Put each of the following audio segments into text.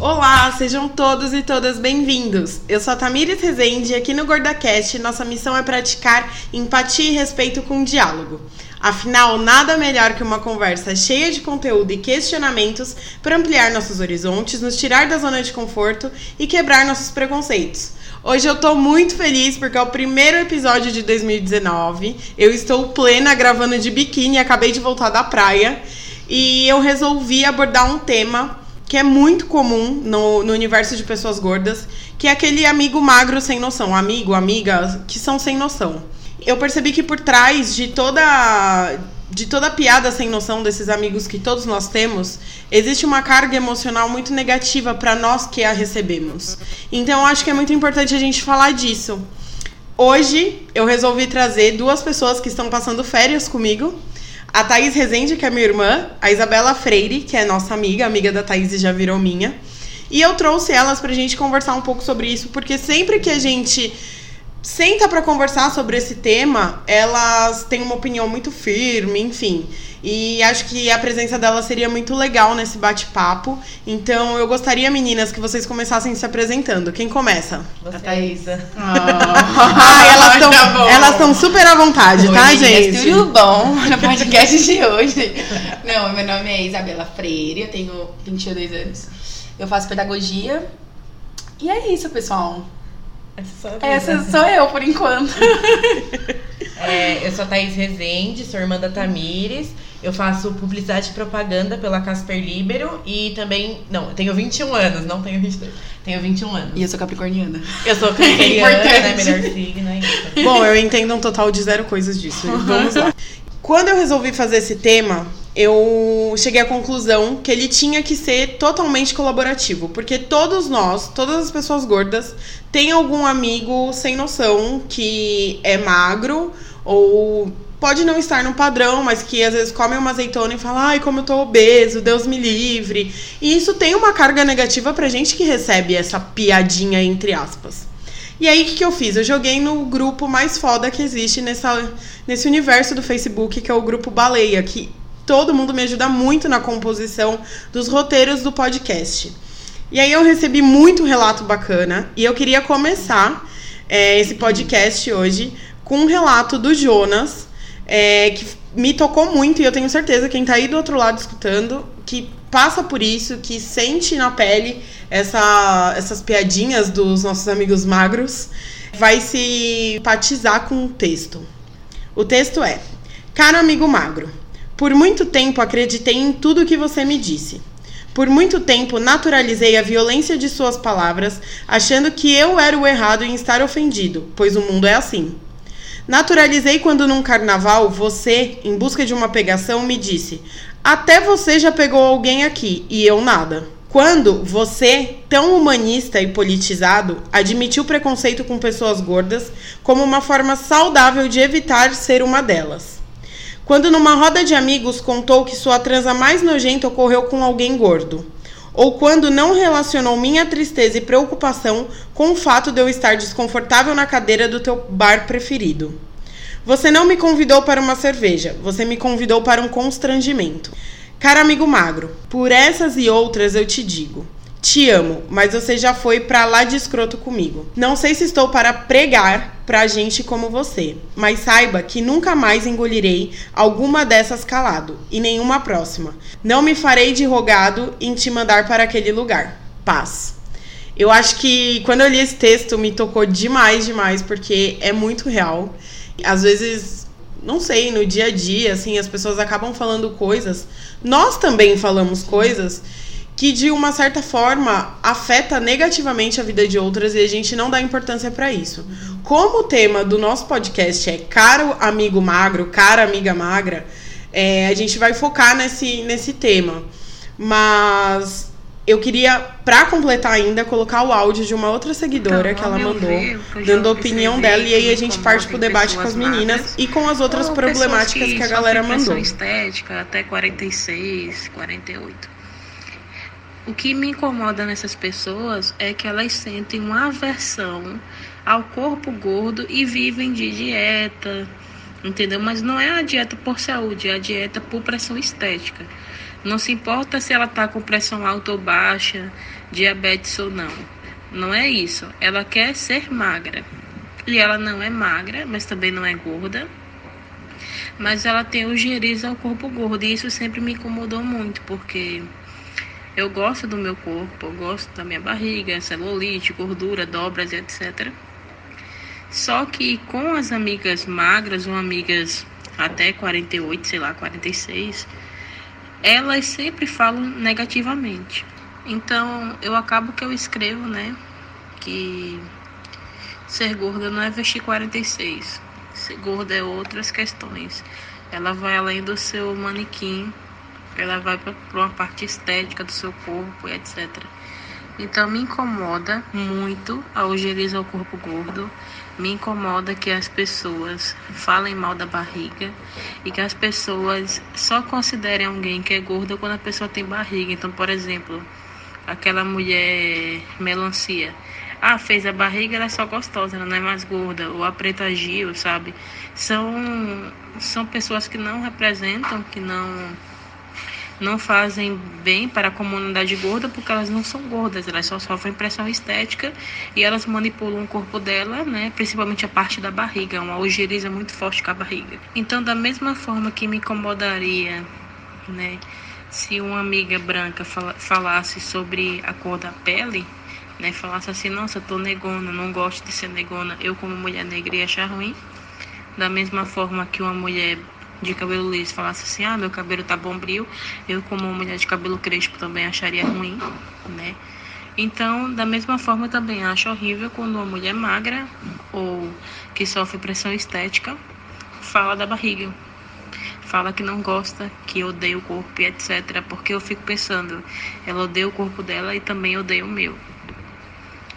Olá, sejam todos e todas bem-vindos. Eu sou a Tamires Rezende e aqui no GordaCast nossa missão é praticar empatia e respeito com diálogo. Afinal, nada melhor que uma conversa cheia de conteúdo e questionamentos para ampliar nossos horizontes, nos tirar da zona de conforto e quebrar nossos preconceitos. Hoje eu tô muito feliz porque é o primeiro episódio de 2019. Eu estou plena gravando de biquíni, acabei de voltar da praia e eu resolvi abordar um tema que é muito comum no, no universo de pessoas gordas, que é aquele amigo magro sem noção, amigo, amiga, que são sem noção. Eu percebi que por trás de toda de toda piada sem noção desses amigos que todos nós temos, existe uma carga emocional muito negativa para nós que a recebemos. Então, eu acho que é muito importante a gente falar disso. Hoje, eu resolvi trazer duas pessoas que estão passando férias comigo a Thaís Rezende, que é minha irmã, a Isabela Freire, que é nossa amiga, amiga da Thaís e já virou minha. E eu trouxe elas pra gente conversar um pouco sobre isso, porque sempre que a gente senta para conversar sobre esse tema, elas têm uma opinião muito firme, enfim. E acho que a presença dela seria muito legal nesse bate-papo. Então eu gostaria, meninas, que vocês começassem se apresentando. Quem começa? Você. A Thaísa. Oh. ah, elas estão tá super à vontade, Oi, tá, gente? Tudo bom no podcast de hoje? Não, meu nome é Isabela Freire, eu tenho 22 anos. Eu faço pedagogia. E é isso, pessoal. Essa, Essa sou eu, por enquanto. É, eu sou a Thaís Rezende, sou irmã da Tamires. Eu faço publicidade e propaganda pela Casper Libero e também. Não, eu tenho 21 anos, não tenho 22. Tenho 21 anos. E eu sou capricorniana. Eu sou capricorniana, né? Melhor signo ainda. Bom, eu entendo um total de zero coisas disso. Vamos lá. Quando eu resolvi fazer esse tema, eu cheguei à conclusão que ele tinha que ser totalmente colaborativo, porque todos nós, todas as pessoas gordas, têm algum amigo sem noção que é magro ou pode não estar no padrão, mas que às vezes come uma azeitona e fala, ai, como eu tô obeso, Deus me livre. E isso tem uma carga negativa pra gente que recebe essa piadinha, entre aspas. E aí, o que, que eu fiz? Eu joguei no grupo mais foda que existe nessa, nesse universo do Facebook, que é o grupo Baleia, que todo mundo me ajuda muito na composição dos roteiros do podcast. E aí eu recebi muito relato bacana e eu queria começar é, esse podcast hoje com um relato do Jonas, é, que me tocou muito e eu tenho certeza quem tá aí do outro lado escutando que passa por isso, que sente na pele essa, essas piadinhas dos nossos amigos magros, vai se empatizar com o texto. O texto é: Caro amigo magro, por muito tempo acreditei em tudo que você me disse. Por muito tempo naturalizei a violência de suas palavras, achando que eu era o errado em estar ofendido, pois o mundo é assim. Naturalizei quando num carnaval você, em busca de uma pegação, me disse: Até você já pegou alguém aqui e eu nada. Quando você, tão humanista e politizado, admitiu preconceito com pessoas gordas como uma forma saudável de evitar ser uma delas. Quando numa roda de amigos contou que sua transa mais nojenta ocorreu com alguém gordo ou quando não relacionou minha tristeza e preocupação com o fato de eu estar desconfortável na cadeira do teu bar preferido. Você não me convidou para uma cerveja, você me convidou para um constrangimento. Cara amigo magro, por essas e outras eu te digo. Te amo, mas você já foi pra lá de escroto comigo. Não sei se estou para pregar pra gente como você, mas saiba que nunca mais engolirei alguma dessas calado e nenhuma próxima. Não me farei de rogado em te mandar para aquele lugar. Paz. Eu acho que quando eu li esse texto me tocou demais, demais, porque é muito real. Às vezes, não sei, no dia a dia, assim, as pessoas acabam falando coisas. Nós também falamos coisas que de uma certa forma afeta negativamente a vida de outras e a gente não dá importância para isso. Como o tema do nosso podcast é caro amigo magro, cara amiga magra, é, a gente vai focar nesse, nesse tema. Mas eu queria, para completar ainda, colocar o áudio de uma outra seguidora então, que ela mandou, ver, dando a opinião dela, e aí a gente parte pro debate com as meninas magras, e com as outras problemáticas que, que a galera mandou. estética até 46, 48 o que me incomoda nessas pessoas é que elas sentem uma aversão ao corpo gordo e vivem de dieta, entendeu? Mas não é a dieta por saúde, é a dieta por pressão estética. Não se importa se ela está com pressão alta ou baixa, diabetes ou não. Não é isso. Ela quer ser magra. E ela não é magra, mas também não é gorda. Mas ela tem o geriz ao corpo gordo. E isso sempre me incomodou muito, porque eu gosto do meu corpo, eu gosto da minha barriga, celulite, gordura, dobras etc. Só que com as amigas magras ou amigas até 48, sei lá, 46, elas sempre falam negativamente. Então eu acabo que eu escrevo, né, que ser gorda não é vestir 46. Ser gorda é outras questões. Ela vai além do seu manequim, ela vai para uma parte estética do seu corpo e etc. Então me incomoda muito a ojeriza ao corpo gordo. Me incomoda que as pessoas falem mal da barriga e que as pessoas só considerem alguém que é gorda quando a pessoa tem barriga. Então, por exemplo, aquela mulher melancia. Ah, fez a barriga, ela é só gostosa, ela não é mais gorda. Ou a preta Gil, sabe? São, são pessoas que não representam, que não não fazem bem para a comunidade gorda porque elas não são gordas, elas só sofrem pressão estética e elas manipulam o corpo dela, né, principalmente a parte da barriga, uma ojeriza muito forte com a barriga. Então, da mesma forma que me incomodaria, né, se uma amiga branca falasse sobre a cor da pele, né, falasse assim, nossa, tô negona, não gosto de ser negona, eu como mulher negra ia achar ruim. Da mesma forma que uma mulher de cabelo liso falasse assim, ah, meu cabelo tá bombril, eu como uma mulher de cabelo crespo também acharia ruim, né? Então, da mesma forma, também acho horrível quando uma mulher magra ou que sofre pressão estética fala da barriga. Fala que não gosta, que odeia o corpo e etc. Porque eu fico pensando, ela odeia o corpo dela e também odeia o meu.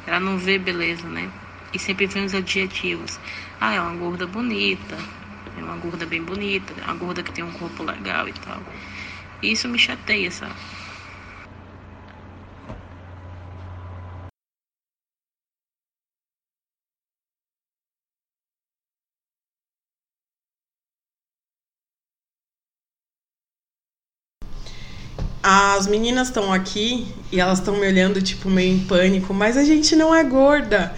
Ela não vê beleza, né? E sempre vem os adjetivos. Ah, é uma gorda bonita, é uma gorda bem bonita, uma gorda que tem um corpo legal e tal. E isso me chateia, sabe? As meninas estão aqui e elas estão me olhando, tipo, meio em pânico, mas a gente não é gorda.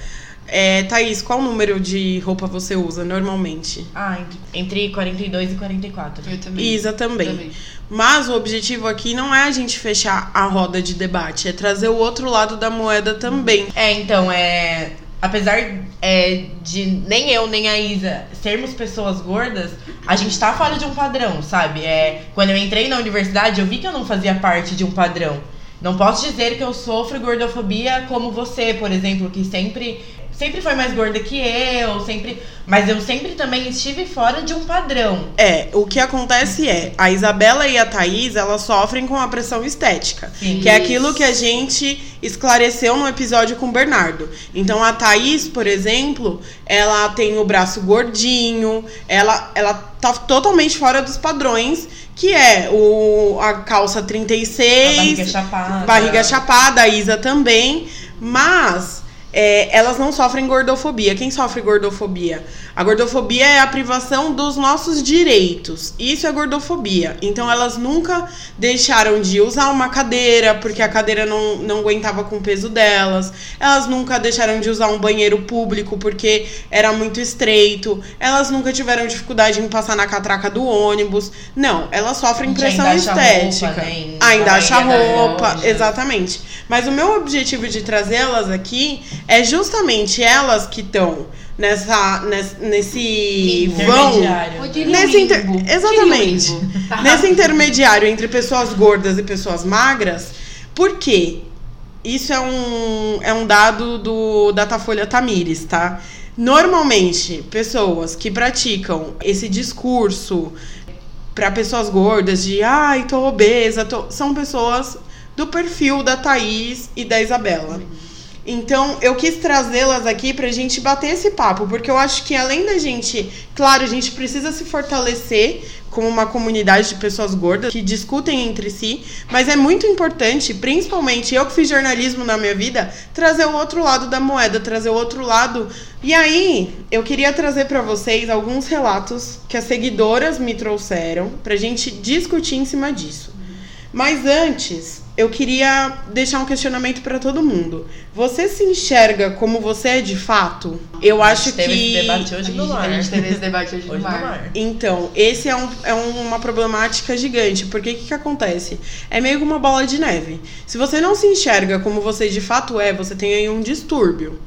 É, Thaís, qual número de roupa você usa normalmente? Ah, entre 42 e 44. Eu também. Isa também. também. Mas o objetivo aqui não é a gente fechar a roda de debate, é trazer o outro lado da moeda também. É, então, é. Apesar é, de nem eu nem a Isa sermos pessoas gordas, a gente tá fora de um padrão, sabe? É, quando eu entrei na universidade, eu vi que eu não fazia parte de um padrão. Não posso dizer que eu sofro gordofobia como você, por exemplo, que sempre sempre foi mais gorda que eu, sempre. Mas eu sempre também estive fora de um padrão. É, o que acontece é, a Isabela e a Thaís, elas sofrem com a pressão estética. Sim. Que é aquilo que a gente esclareceu no episódio com o Bernardo. Então a Thaís, por exemplo, ela tem o braço gordinho, ela, ela tá totalmente fora dos padrões que é o, a calça 36, a barriga chapada. Barriga chapada, a Isa também. Mas é, elas não sofrem gordofobia. Quem sofre gordofobia? A gordofobia é a privação dos nossos direitos. Isso é gordofobia. Então elas nunca deixaram de usar uma cadeira porque a cadeira não, não aguentava com o peso delas. Elas nunca deixaram de usar um banheiro público porque era muito estreito. Elas nunca tiveram dificuldade em passar na catraca do ônibus. Não, elas sofrem pressão ainda estética. Roupa, né? Ainda acha roupa, exatamente. Mas o meu objetivo de trazê-las aqui é justamente elas que estão nessa, nesse, nesse vão. Nesse inter, exatamente. nesse intermediário entre pessoas gordas e pessoas magras. Por quê? Isso é um, é um dado do Datafolha Tamires, tá? Normalmente, pessoas que praticam esse discurso para pessoas gordas de ai, tô obesa, tô... são pessoas do perfil da Thaís e da Isabela. Então, eu quis trazê-las aqui pra gente bater esse papo, porque eu acho que além da gente, claro, a gente precisa se fortalecer como uma comunidade de pessoas gordas que discutem entre si, mas é muito importante, principalmente eu que fiz jornalismo na minha vida, trazer o outro lado da moeda, trazer o outro lado. E aí, eu queria trazer para vocês alguns relatos que as seguidoras me trouxeram pra gente discutir em cima disso. Mas antes, eu queria deixar um questionamento para todo mundo. Você se enxerga como você é de fato? Eu acho que. Teve esse debate hoje no A mar. gente teve esse debate hoje, Hoje no mar. Então, esse é, um, é uma problemática gigante. Porque o que, que acontece? É meio que uma bola de neve. Se você não se enxerga como você de fato é, você tem aí um distúrbio.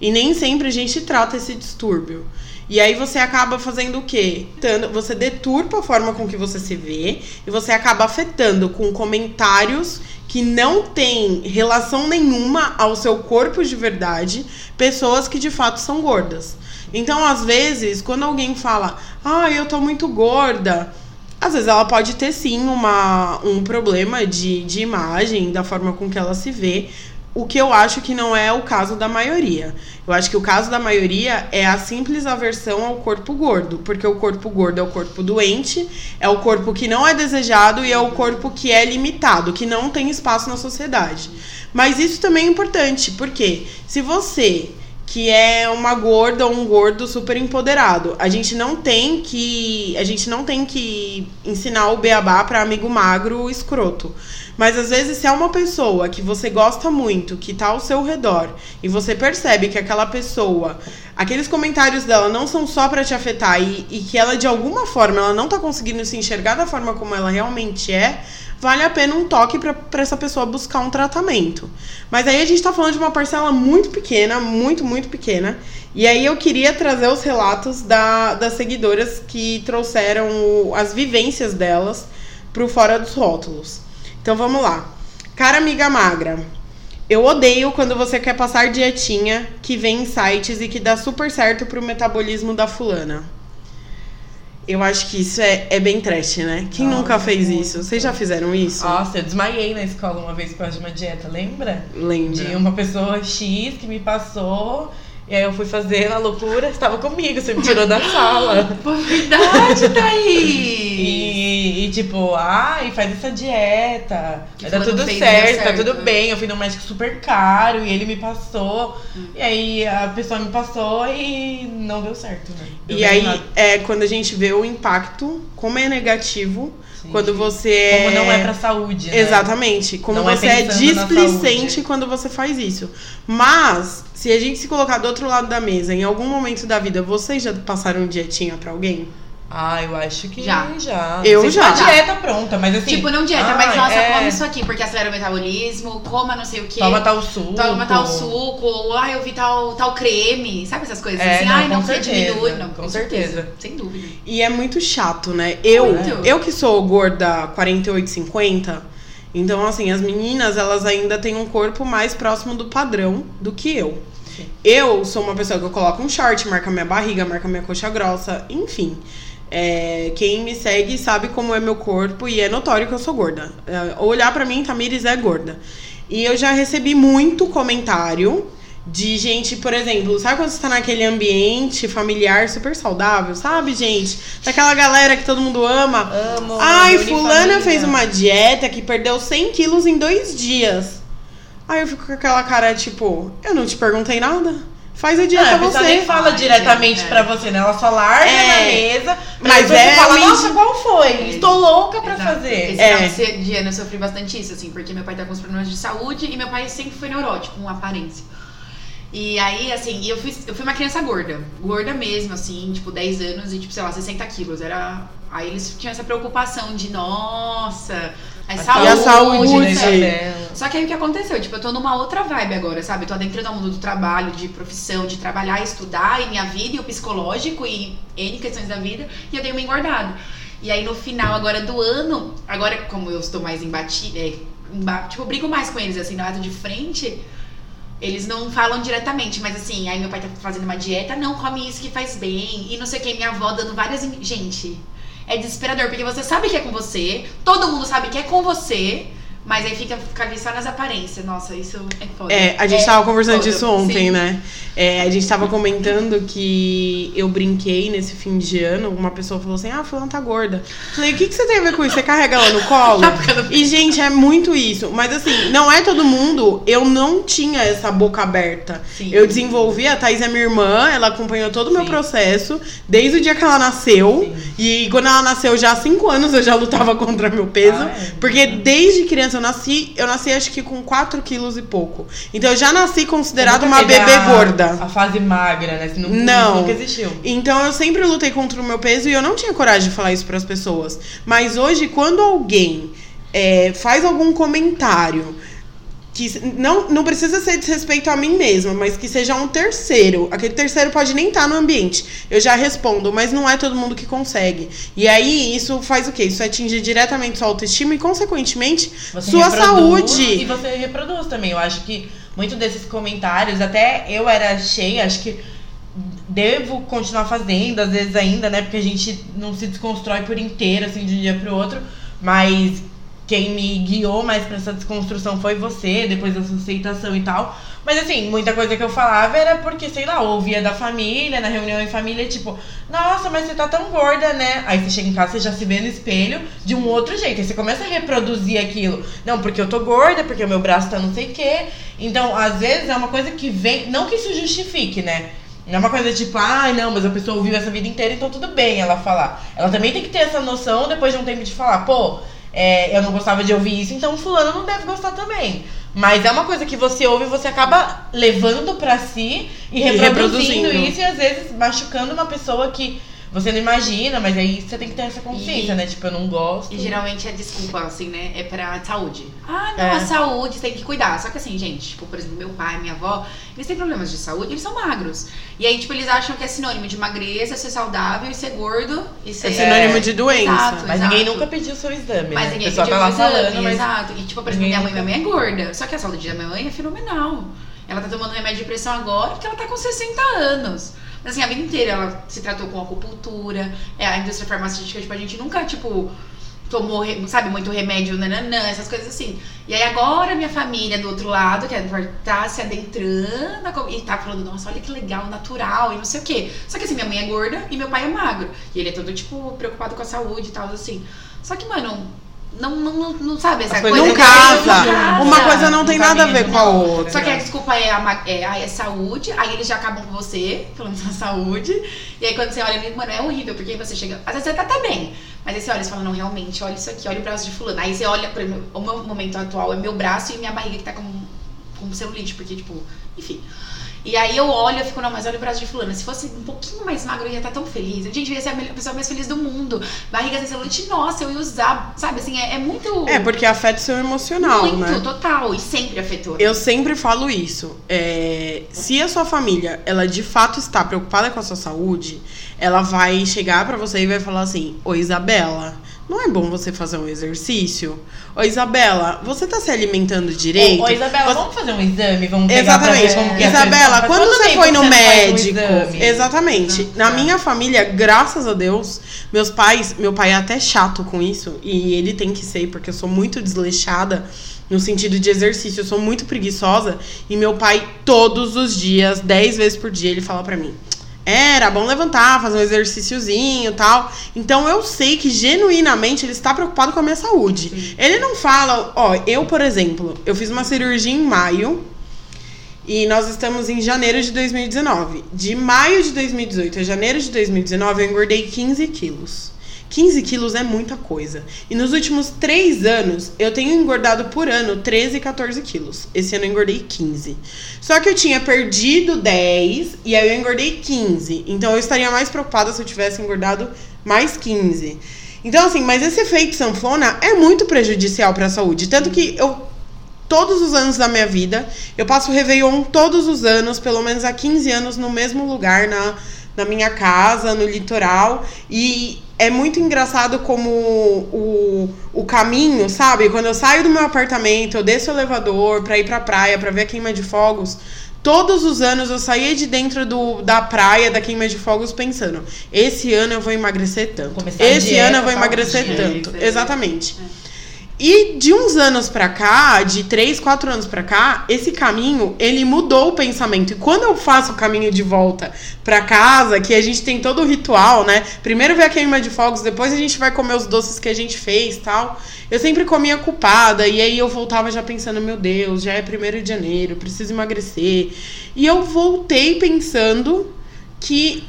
E nem sempre a gente trata esse distúrbio. E aí você acaba fazendo o quê? Você deturpa a forma com que você se vê e você acaba afetando com comentários que não têm relação nenhuma ao seu corpo de verdade, pessoas que de fato são gordas. Então, às vezes, quando alguém fala, ah, eu tô muito gorda, às vezes ela pode ter sim uma, um problema de, de imagem, da forma com que ela se vê. O que eu acho que não é o caso da maioria. Eu acho que o caso da maioria é a simples aversão ao corpo gordo. Porque o corpo gordo é o corpo doente, é o corpo que não é desejado e é o corpo que é limitado, que não tem espaço na sociedade. Mas isso também é importante, porque se você que é uma gorda ou um gordo super empoderado. A gente não tem que a gente não tem que ensinar o beabá para amigo magro escroto. Mas às vezes se é uma pessoa que você gosta muito, que tá ao seu redor, e você percebe que aquela pessoa, aqueles comentários dela não são só para te afetar e, e que ela de alguma forma ela não tá conseguindo se enxergar da forma como ela realmente é, vale a pena um toque para essa pessoa buscar um tratamento. Mas aí a gente tá falando de uma parcela muito pequena, muito, muito pequena. E aí eu queria trazer os relatos da, das seguidoras que trouxeram o- as vivências delas pro Fora dos Rótulos. Então vamos lá. Cara amiga magra, eu odeio quando você quer passar dietinha que vem em sites e que dá super certo pro metabolismo da fulana. Eu acho que isso é, é bem trash, né? Quem Nossa, nunca fez muito. isso? Vocês já fizeram isso? Nossa, eu desmaiei na escola uma vez por causa de uma dieta, lembra? Lembra? De uma pessoa X que me passou. E aí eu fui fazer na loucura, estava comigo, você me tirou da sala. Pô, verdade, Thaís! Tipo, ai, faz essa dieta. Que fulano tudo certo, deu tá certo. tudo bem. Eu fui num médico super caro e ele me passou. Hum. E aí a pessoa me passou e não deu certo, né? Deu E aí errado. é quando a gente vê o impacto, como é negativo, Sim. quando você é. Como não é pra saúde, né? Exatamente. Como Não é você é, na displicente quando você faz isso. Mas, se a gente se colocar do outro lado da mesa, em algum momento da vida, vocês já passaram dietinha pra alguém? Ah, eu acho que Já. já. Eu já. uma dieta pronta, mas assim. Tipo, não dieta, ai, mas nossa, é, come isso aqui, porque acelera o metabolismo, coma não sei o quê. Toma tal suco. Toma tal suco, ou ai, eu vi tal, tal creme, sabe essas coisas É, assim? não, ai, não certeza, diminui. Não, com certeza. Sem dúvida. E é muito chato, né? Eu, Muito. eu que sou gorda 48, 50, então assim, as meninas, elas ainda têm um corpo mais próximo do padrão do que eu. Sim. Eu sou uma pessoa que eu coloco um short, marca minha barriga, marca minha coxa grossa, enfim. É, quem me segue sabe como é meu corpo e é notório que eu sou gorda. É, olhar pra mim, Tamires é gorda. E eu já recebi muito comentário de gente, por exemplo, sabe quando você tá naquele ambiente familiar super saudável, sabe, gente? Daquela galera que todo mundo ama. Amo. Ai, fulana fez uma dieta que perdeu 100 quilos em dois dias. Aí eu fico com aquela cara, tipo, eu não te perguntei nada. Faz a Não, dieta a pessoa você. nem fala diretamente é. pra você, né? Ela só larga É. na mesa. Mas é fala, nossa, qual foi? Estou louca pra Exato. fazer. Esse É. de ano eu sofri bastante isso, assim, porque meu pai tá com uns problemas de saúde e meu pai sempre foi neurótico, com aparência. E aí, assim, eu fui, eu fui uma criança gorda. Gorda mesmo, assim, tipo, 10 anos e, tipo, sei lá, 60 quilos. Era. Aí eles tinham essa preocupação de, nossa, a saúde. E a saúde, né? Só que aí o que aconteceu? Tipo, eu tô numa outra vibe agora, sabe? Eu tô dentro do mundo do trabalho, de profissão, de trabalhar, estudar, e minha vida, e o psicológico, e N questões da vida, e eu dei uma engordada. E aí no final agora do ano, agora como eu estou mais embatida, é, emba- tipo, eu brigo mais com eles, assim, no lado de frente, eles não falam diretamente, mas assim, aí meu pai tá fazendo uma dieta, não, come isso que faz bem, e não sei o que, minha avó dando várias. Gente, é desesperador, porque você sabe que é com você, todo mundo sabe que é com você, Mas aí fica, fica ali só nas aparências. Nossa, isso é foda. É, a gente é tava conversando foda, disso ontem, sim. né? É, a gente tava comentando que eu brinquei nesse fim de ano. Uma pessoa falou assim: Ah, fulano tá gorda. Falei, o que, que você tem a ver com isso? Você carrega ela no colo? Tá E, gente, é muito isso. Mas assim, não é todo mundo. Eu não tinha essa boca aberta. Sim. Eu desenvolvi, a Thaís é minha irmã, ela acompanhou todo o meu Sim. processo, desde o dia que ela nasceu. E quando ela nasceu, já há cinco anos eu já lutava contra meu peso. Ah, é? Porque desde criança eu nasci, eu nasci acho que com 4 quilos e pouco. Então eu já nasci considerada uma bebê gorda. A fase magra, né? Não. isso nunca existiu. Então eu sempre lutei contra o meu peso e eu não tinha coragem de falar isso para as pessoas. Mas hoje, quando alguém é, faz algum comentário que não, não precisa ser desrespeito a mim mesma, mas que seja um terceiro. Aquele terceiro pode nem estar no ambiente. Eu já respondo, mas não é todo mundo que consegue. E aí isso faz o quê? Isso atinge diretamente sua autoestima e, consequentemente, Você sua reproduz saúde. E você reproduz também. Eu acho que muito desses comentários, até eu era cheia, acho que devo continuar fazendo, às vezes ainda, né? Porque a gente não se desconstrói por inteiro, assim, de um dia pro outro. Mas quem me guiou mais pra essa desconstrução foi você, depois dessa aceitação e tal. Mas assim, muita coisa que eu falava era porque, sei lá, ouvia da família, na reunião em família, tipo, nossa, mas você tá tão gorda, né? Aí você chega em casa, você já se vê no espelho de um outro jeito. Aí você começa a reproduzir aquilo. Não, porque eu tô gorda, porque o meu braço tá não sei o quê. Então, às vezes, é uma coisa que vem. Não que isso justifique, né? Não é uma coisa tipo, ai, não, mas a pessoa ouviu essa vida inteira, então tudo bem ela falar. Ela também tem que ter essa noção depois de um tempo de falar, pô, é, eu não gostava de ouvir isso, então fulano não deve gostar também. Mas é uma coisa que você ouve e você acaba levando pra si e reproduzindo, reproduzindo. isso e às vezes machucando uma pessoa que você não imagina, mas aí você tem que ter essa consciência, E- né? Tipo, eu não gosto. E geralmente a desculpa, assim, né, é pra saúde. Ah, não, É. a saúde, você tem que cuidar. Só que assim, gente, tipo, por exemplo, meu pai, minha avó, eles têm problemas de saúde, eles são magros. E aí, tipo, eles acham que é sinônimo de magreza, ser saudável e ser gordo e ser. É sinônimo de doença. Exato. Mas ninguém nunca pediu seu exame, Mas né? ninguém pediu tá lá o exame, falando, mas Exato. E tipo, por exemplo, ninguém minha mãe, minha mãe é gorda. Só que a saúde da minha mãe é fenomenal. Ela tá tomando remédio de pressão agora porque ela tá com 60 anos. Assim, a vida inteira ela se tratou com acupuntura. É, a indústria farmacêutica, tipo, a gente nunca, tipo, tomou, sabe, muito remédio, nananã, essas coisas assim. E aí agora minha família do outro lado, que é, tá se adentrando e tá falando, nossa, olha que legal, natural e não sei o quê. Só que assim, minha mãe é gorda e meu pai é magro. E ele é todo, tipo, preocupado com a saúde e tal, assim. Só que, mano, não, não, não, não sabe essa As coisa. Não que casa. Uma coisa não tem nada a ver com a outra. Só que a desculpa é, a, é, ah, é saúde, aí eles já acabam com você, falando da saúde. E aí quando você olha, mano, é horrível, porque aí você chega. Às vezes você tá até bem. Mas aí você olha e fala, não, realmente, olha isso aqui, olha o braço de fulano. Aí você olha, por exemplo, o meu momento atual é meu braço e minha barriga que tá com, com celulite, porque, tipo, enfim. E aí eu olho e fico, não, mas olha o braço de fulano. Se fosse um pouquinho mais magro, eu ia estar tão feliz. Gente, eu ia ser a melhor- pessoa mais feliz do mundo. Barriga sem celulite, nossa, eu ia usar, sabe, assim, é, é muito. É, porque afeta o seu emocional, muito, né? total. E sempre afetou. Eu sempre falo isso. É, se a sua família, ela de fato está preocupada com a sua saúde, ela vai chegar pra você e vai falar assim: Oi, Isabela, não é bom você fazer um exercício? Oi, Isabela, você tá se alimentando direito? Ô, ô, Isabela, Você- vamos fazer um exame? Vamos pegar pra Exatamente. ver como que é Isabela, quando Quanto você foi no você um médico. exame? Exatamente. Ah, Na tá. minha família, graças a Deus, meus pais, meu pai é até chato com isso, e ele tem que ser, porque eu sou muito desleixada no sentido de exercício, eu sou muito preguiçosa, e meu pai, todos os dias, 10 vezes por dia, ele fala pra mim. Era bom levantar, fazer um exercíciozinho e tal. Então eu sei que genuinamente ele está preocupado com a minha saúde. Ele não fala, ó, eu, por exemplo, eu fiz uma cirurgia em maio e nós estamos em janeiro de 2019. De maio de 2018 a janeiro de 2019, eu engordei 15 quilos. 15 quilos é muita coisa. E nos últimos três anos, eu tenho engordado por ano 13, 14 quilos. Esse ano eu engordei 15. Só que eu tinha perdido 10 e aí eu engordei 15. Então eu estaria mais preocupada se eu tivesse engordado mais 15. Então, assim, mas esse efeito sanfona é muito prejudicial para a saúde. Tanto que eu todos os anos da minha vida. Eu passo o Réveillon todos os anos, pelo menos há 15 anos, no mesmo lugar, na, na minha casa, no litoral. E é muito engraçado como o, o caminho, sabe? Quando eu saio do meu apartamento, eu desço o elevador pra ir pra praia, pra ver a queima de fogos. Todos os anos eu saía de dentro do, da praia, da queima de fogos, pensando: esse ano eu vou emagrecer tanto. Começar esse dieta, ano eu vou emagrecer tanto. isso, é. E de uns anos pra cá, de três, quatro anos pra cá, esse caminho, ele mudou o pensamento. E quando eu faço o caminho de volta pra casa, que a gente tem todo o ritual, né? Primeiro vê a queima de fogos, depois a gente vai comer os doces que a gente fez tal. Eu sempre comia culpada, e aí eu voltava já pensando, meu Deus, já é primeiro de janeiro, preciso emagrecer. E eu voltei pensando que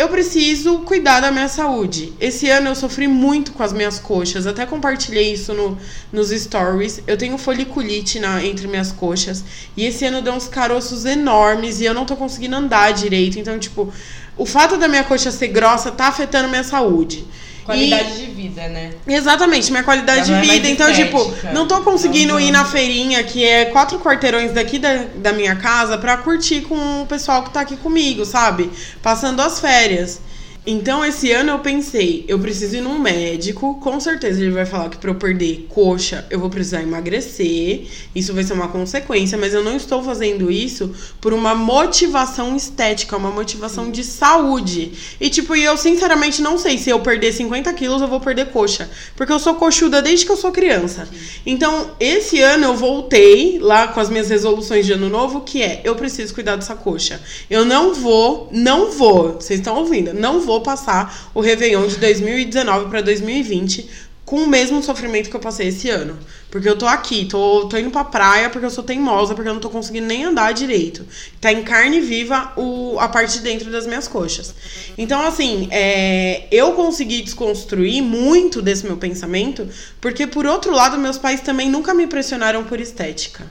eu preciso cuidar da minha saúde. Esse ano eu sofri muito com as minhas coxas. Até compartilhei isso no, nos stories. Eu tenho foliculite na, entre minhas coxas. E esse ano deu uns caroços enormes e eu não tô conseguindo andar direito. Então, tipo, o fato da minha coxa ser grossa tá afetando minha saúde. Qualidade e... de vida, né? Exatamente, minha qualidade de é vida. Então, tipo, não tô conseguindo não, ir na feirinha, que é quatro quarteirões daqui da, da minha casa, pra curtir com o pessoal que tá aqui comigo, sabe? Passando as férias. Então, esse ano eu pensei, eu preciso ir num médico, com certeza ele vai falar que para eu perder coxa, eu vou precisar emagrecer. Isso vai ser uma consequência, mas eu não estou fazendo isso por uma motivação estética, uma motivação de saúde. E tipo, eu sinceramente não sei se eu perder 50 quilos eu vou perder coxa, porque eu sou coxuda desde que eu sou criança. Então, esse ano eu voltei lá com as minhas resoluções de ano novo, que é, eu preciso cuidar dessa coxa. Eu não vou, não vou, vocês estão ouvindo, não vou vou passar o Réveillon de 2019 para 2020 com o mesmo sofrimento que eu passei esse ano. Porque eu tô aqui, tô, tô indo pra praia porque eu sou teimosa, porque eu não tô conseguindo nem andar direito. Tá em carne viva o, a parte de dentro das minhas coxas. Então, assim, é, eu consegui desconstruir muito desse meu pensamento, porque, por outro lado, meus pais também nunca me pressionaram por estética.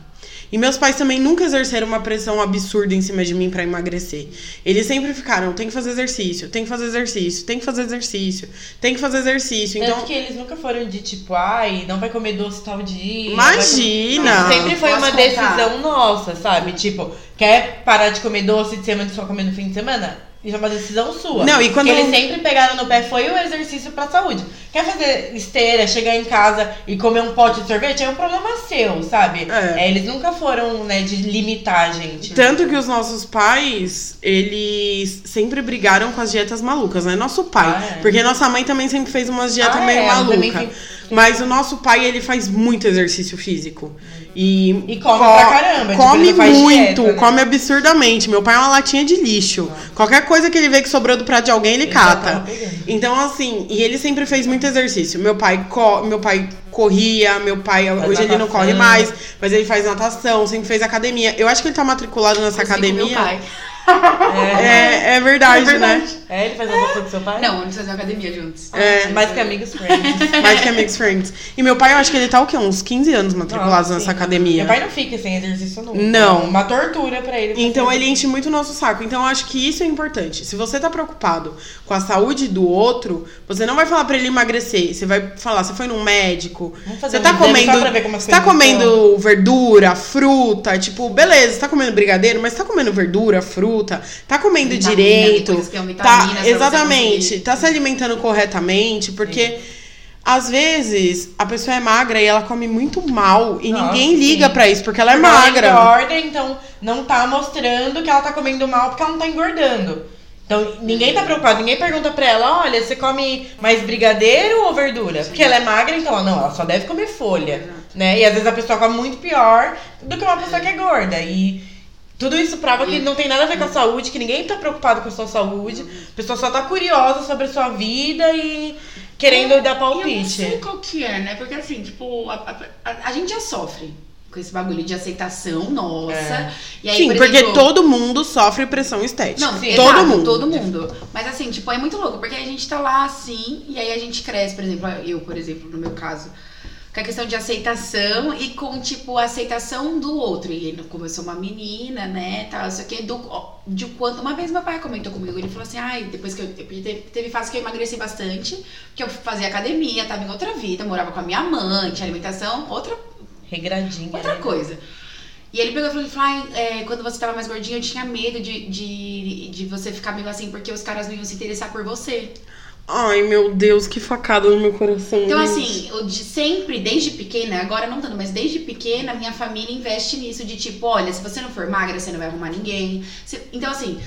E meus pais também nunca exerceram uma pressão absurda em cima de mim para emagrecer. Eles sempre ficaram, tem que fazer exercício, tem que fazer exercício, tem que fazer exercício, tem que fazer exercício. Então, que eles nunca foram de tipo, ai, não vai comer doce tal dia. Imagina! Vai... Sempre foi uma contar? decisão nossa, sabe? Tipo, quer parar de comer doce de semana e só comer no fim de semana? Isso é uma decisão sua. Não, e quando. Que eles sempre pegaram no pé foi o exercício pra saúde. Quer fazer esteira, chegar em casa e comer um pote de sorvete? É um problema seu, sabe? É. É, eles nunca foram, né, de limitar a gente. Tanto que os nossos pais, eles sempre brigaram com as dietas malucas, né? Nosso pai. Ah, é. Porque nossa mãe também sempre fez umas dietas ah, meio é, malucas. Mas o nosso pai, ele faz muito exercício físico. E, e come co pra caramba. Tipo, come muito, dieta, né? come absurdamente. Meu pai é uma latinha de lixo. Qualquer coisa que ele vê que sobrou do prato de alguém, ele, ele cata. Então, assim, e ele sempre fez muito exercício. Meu pai, meu pai corria, meu pai, faz hoje natação. ele não corre mais, mas ele faz natação, sempre fez academia. Eu acho que ele tá matriculado nessa Eu academia. Meu pai. É, é, verdade, é, verdade, né? É, ele faz natação com seu pai? Não, eles fazem academia juntos. É. Mais que amigos friends. Mais que amigos friends. E meu pai, eu acho que ele tá o quê? Uns 15 anos matriculado nessa academia. Meu pai não fica sem exercício nunca. Não. Uma tortura pra ele. Então ele enche muito o nosso saco. Então eu acho que isso é importante. Se você tá preocupado com a saúde do outro, você não vai falar pra ele emagrecer. Você vai falar, você foi num médico. Você tá comendo. Você tá comendo verdura, fruta, tipo, beleza, você tá comendo brigadeiro, mas você tá comendo verdura, fruta, tá comendo vitamina, direito. Tá, exatamente, tá se alimentando corretamente, porque. Sim. Às vezes, a pessoa é magra e ela come muito mal e Nossa, ninguém liga para isso, porque ela é porque magra. Ela engorda, então não tá mostrando que ela tá comendo mal porque ela não tá engordando. Então, ninguém tá preocupado, ninguém pergunta pra ela, olha, você come mais brigadeiro ou verdura? Porque ela é magra, então ela, não, ela só deve comer folha, né? E às vezes a pessoa come muito pior do que uma pessoa que é gorda. E tudo isso prova que não tem nada a ver com a saúde, que ninguém tá preocupado com a sua saúde. A pessoa só tá curiosa sobre a sua vida e querendo eu, dar palpite. Eu não sei qual que é, né? Porque assim, tipo, a, a, a gente já sofre com esse bagulho de aceitação nossa. É. E aí, Sim, por porque exemplo, todo mundo sofre pressão estética. Não, Sim, todo exato, mundo. Todo mundo. Mas assim, tipo, é muito louco, porque a gente tá lá assim, e aí a gente cresce, por exemplo, eu, por exemplo, no meu caso, com a questão de aceitação e com, tipo, a aceitação do outro. E ele, como eu sou uma menina, né, tal, isso aqui, do, de quanto. Uma vez meu pai comentou comigo, ele falou assim, ai, depois que eu. Teve, teve fase que eu emagreci bastante, que eu fazia academia, tava em outra vida, morava com a minha mãe, tinha alimentação, outra Regradinha. Outra né? coisa. E ele pegou e falou, ah, é, quando você tava mais gordinho, eu tinha medo de, de, de você ficar meio assim, porque os caras não iam se interessar por você. Ai, meu Deus, que facada no meu coração. Então, gente. assim, eu de sempre, desde pequena, agora não tanto, mas desde pequena, minha família investe nisso de tipo, olha, se você não for magra, você não vai arrumar ninguém. Então, assim,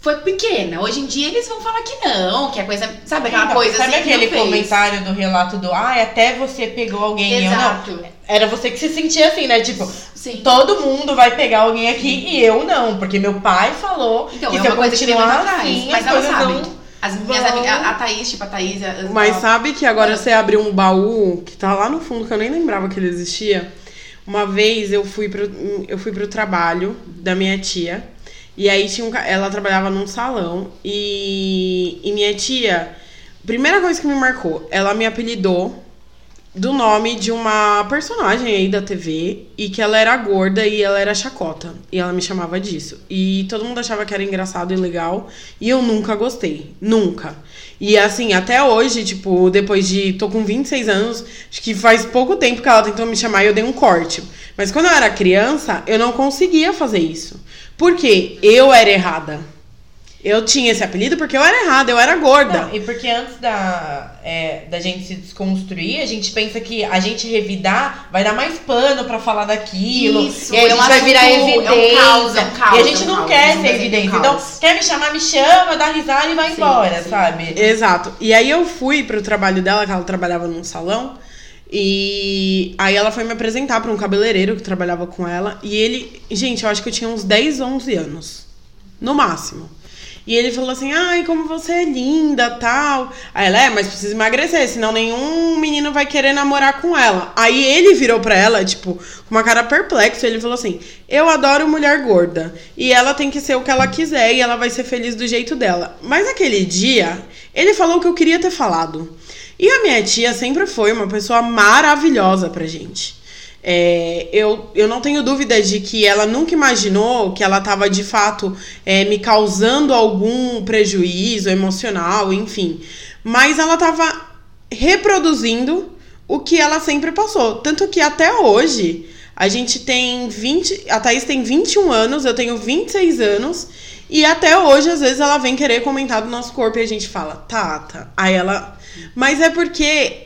foi pequena. Hoje em dia eles vão falar que não, que é coisa. Sabe aquela Então, coisa sabe assim? que aquele não fez. comentário do relato do ai, até você pegou alguém e eu não? Exato. Era você que se sentia assim, né? Tipo, Sim. todo mundo vai pegar alguém aqui e eu não, porque meu pai falou Então, que é se eu uma coisa que vem muito continuar atrás. assim, mas as coisas sabem. As minhas amigas, a Thaís, tipo, a Thaís. as- Mas ela- sabe que agora você abriu um baú que tá lá no fundo, que eu nem lembrava que ele existia. Uma vez eu fui pro, eu fui pro trabalho da minha tia. E aí tinha um, ela trabalhava num salão. E, e minha tia, primeira coisa que me marcou, ela me apelidou do nome de uma personagem aí da TV e que ela era gorda e ela era chacota. E ela me chamava disso. E todo mundo achava que era engraçado e legal. E eu nunca gostei. Nunca. E assim, até hoje, tipo, depois de. tô com 26 anos, acho que faz pouco tempo que ela tentou me chamar e eu dei um corte. Mas quando eu era criança, eu não conseguia fazer isso. Porque eu era errada. Eu tinha esse apelido porque eu era errada, eu era gorda. Não, e porque antes da, é, da gente se desconstruir, a gente pensa que a gente revidar vai dar mais pano pra falar daquilo. Isso, e aí a é gente vai virar assunto, é um evidência. caos, é um caos, e a gente é um não caos, quer é ser evidência. Então, quer me chamar, me chama, dá risada e vai Sim, embora, sim. sabe? Exato. E aí eu fui pro trabalho dela, que ela trabalhava num salão. E aí ela foi me apresentar pra um cabeleireiro que trabalhava com ela. E ele, gente, eu acho que eu tinha uns 10, 11 anos. No máximo. E ele falou assim: ai, como você é linda tal. Aí ela, é, mas precisa emagrecer, senão nenhum menino vai querer namorar com ela. Aí ele virou pra ela, tipo, com uma cara perplexa. Ele falou assim: eu adoro mulher gorda. E ela tem que ser o que ela quiser e ela vai ser feliz do jeito dela. Mas aquele dia, ele falou o que eu queria ter falado. E a minha tia sempre foi uma pessoa maravilhosa pra gente. É, eu, eu não tenho dúvida de que ela nunca imaginou que ela estava de fato é, me causando algum prejuízo emocional, enfim. Mas ela estava reproduzindo o que ela sempre passou. Tanto que até hoje a gente tem 20. A Thaís tem 21 anos, eu tenho 26 anos. E até hoje, às vezes, ela vem querer comentar do nosso corpo e a gente fala, Tata. Aí ela. Mas é porque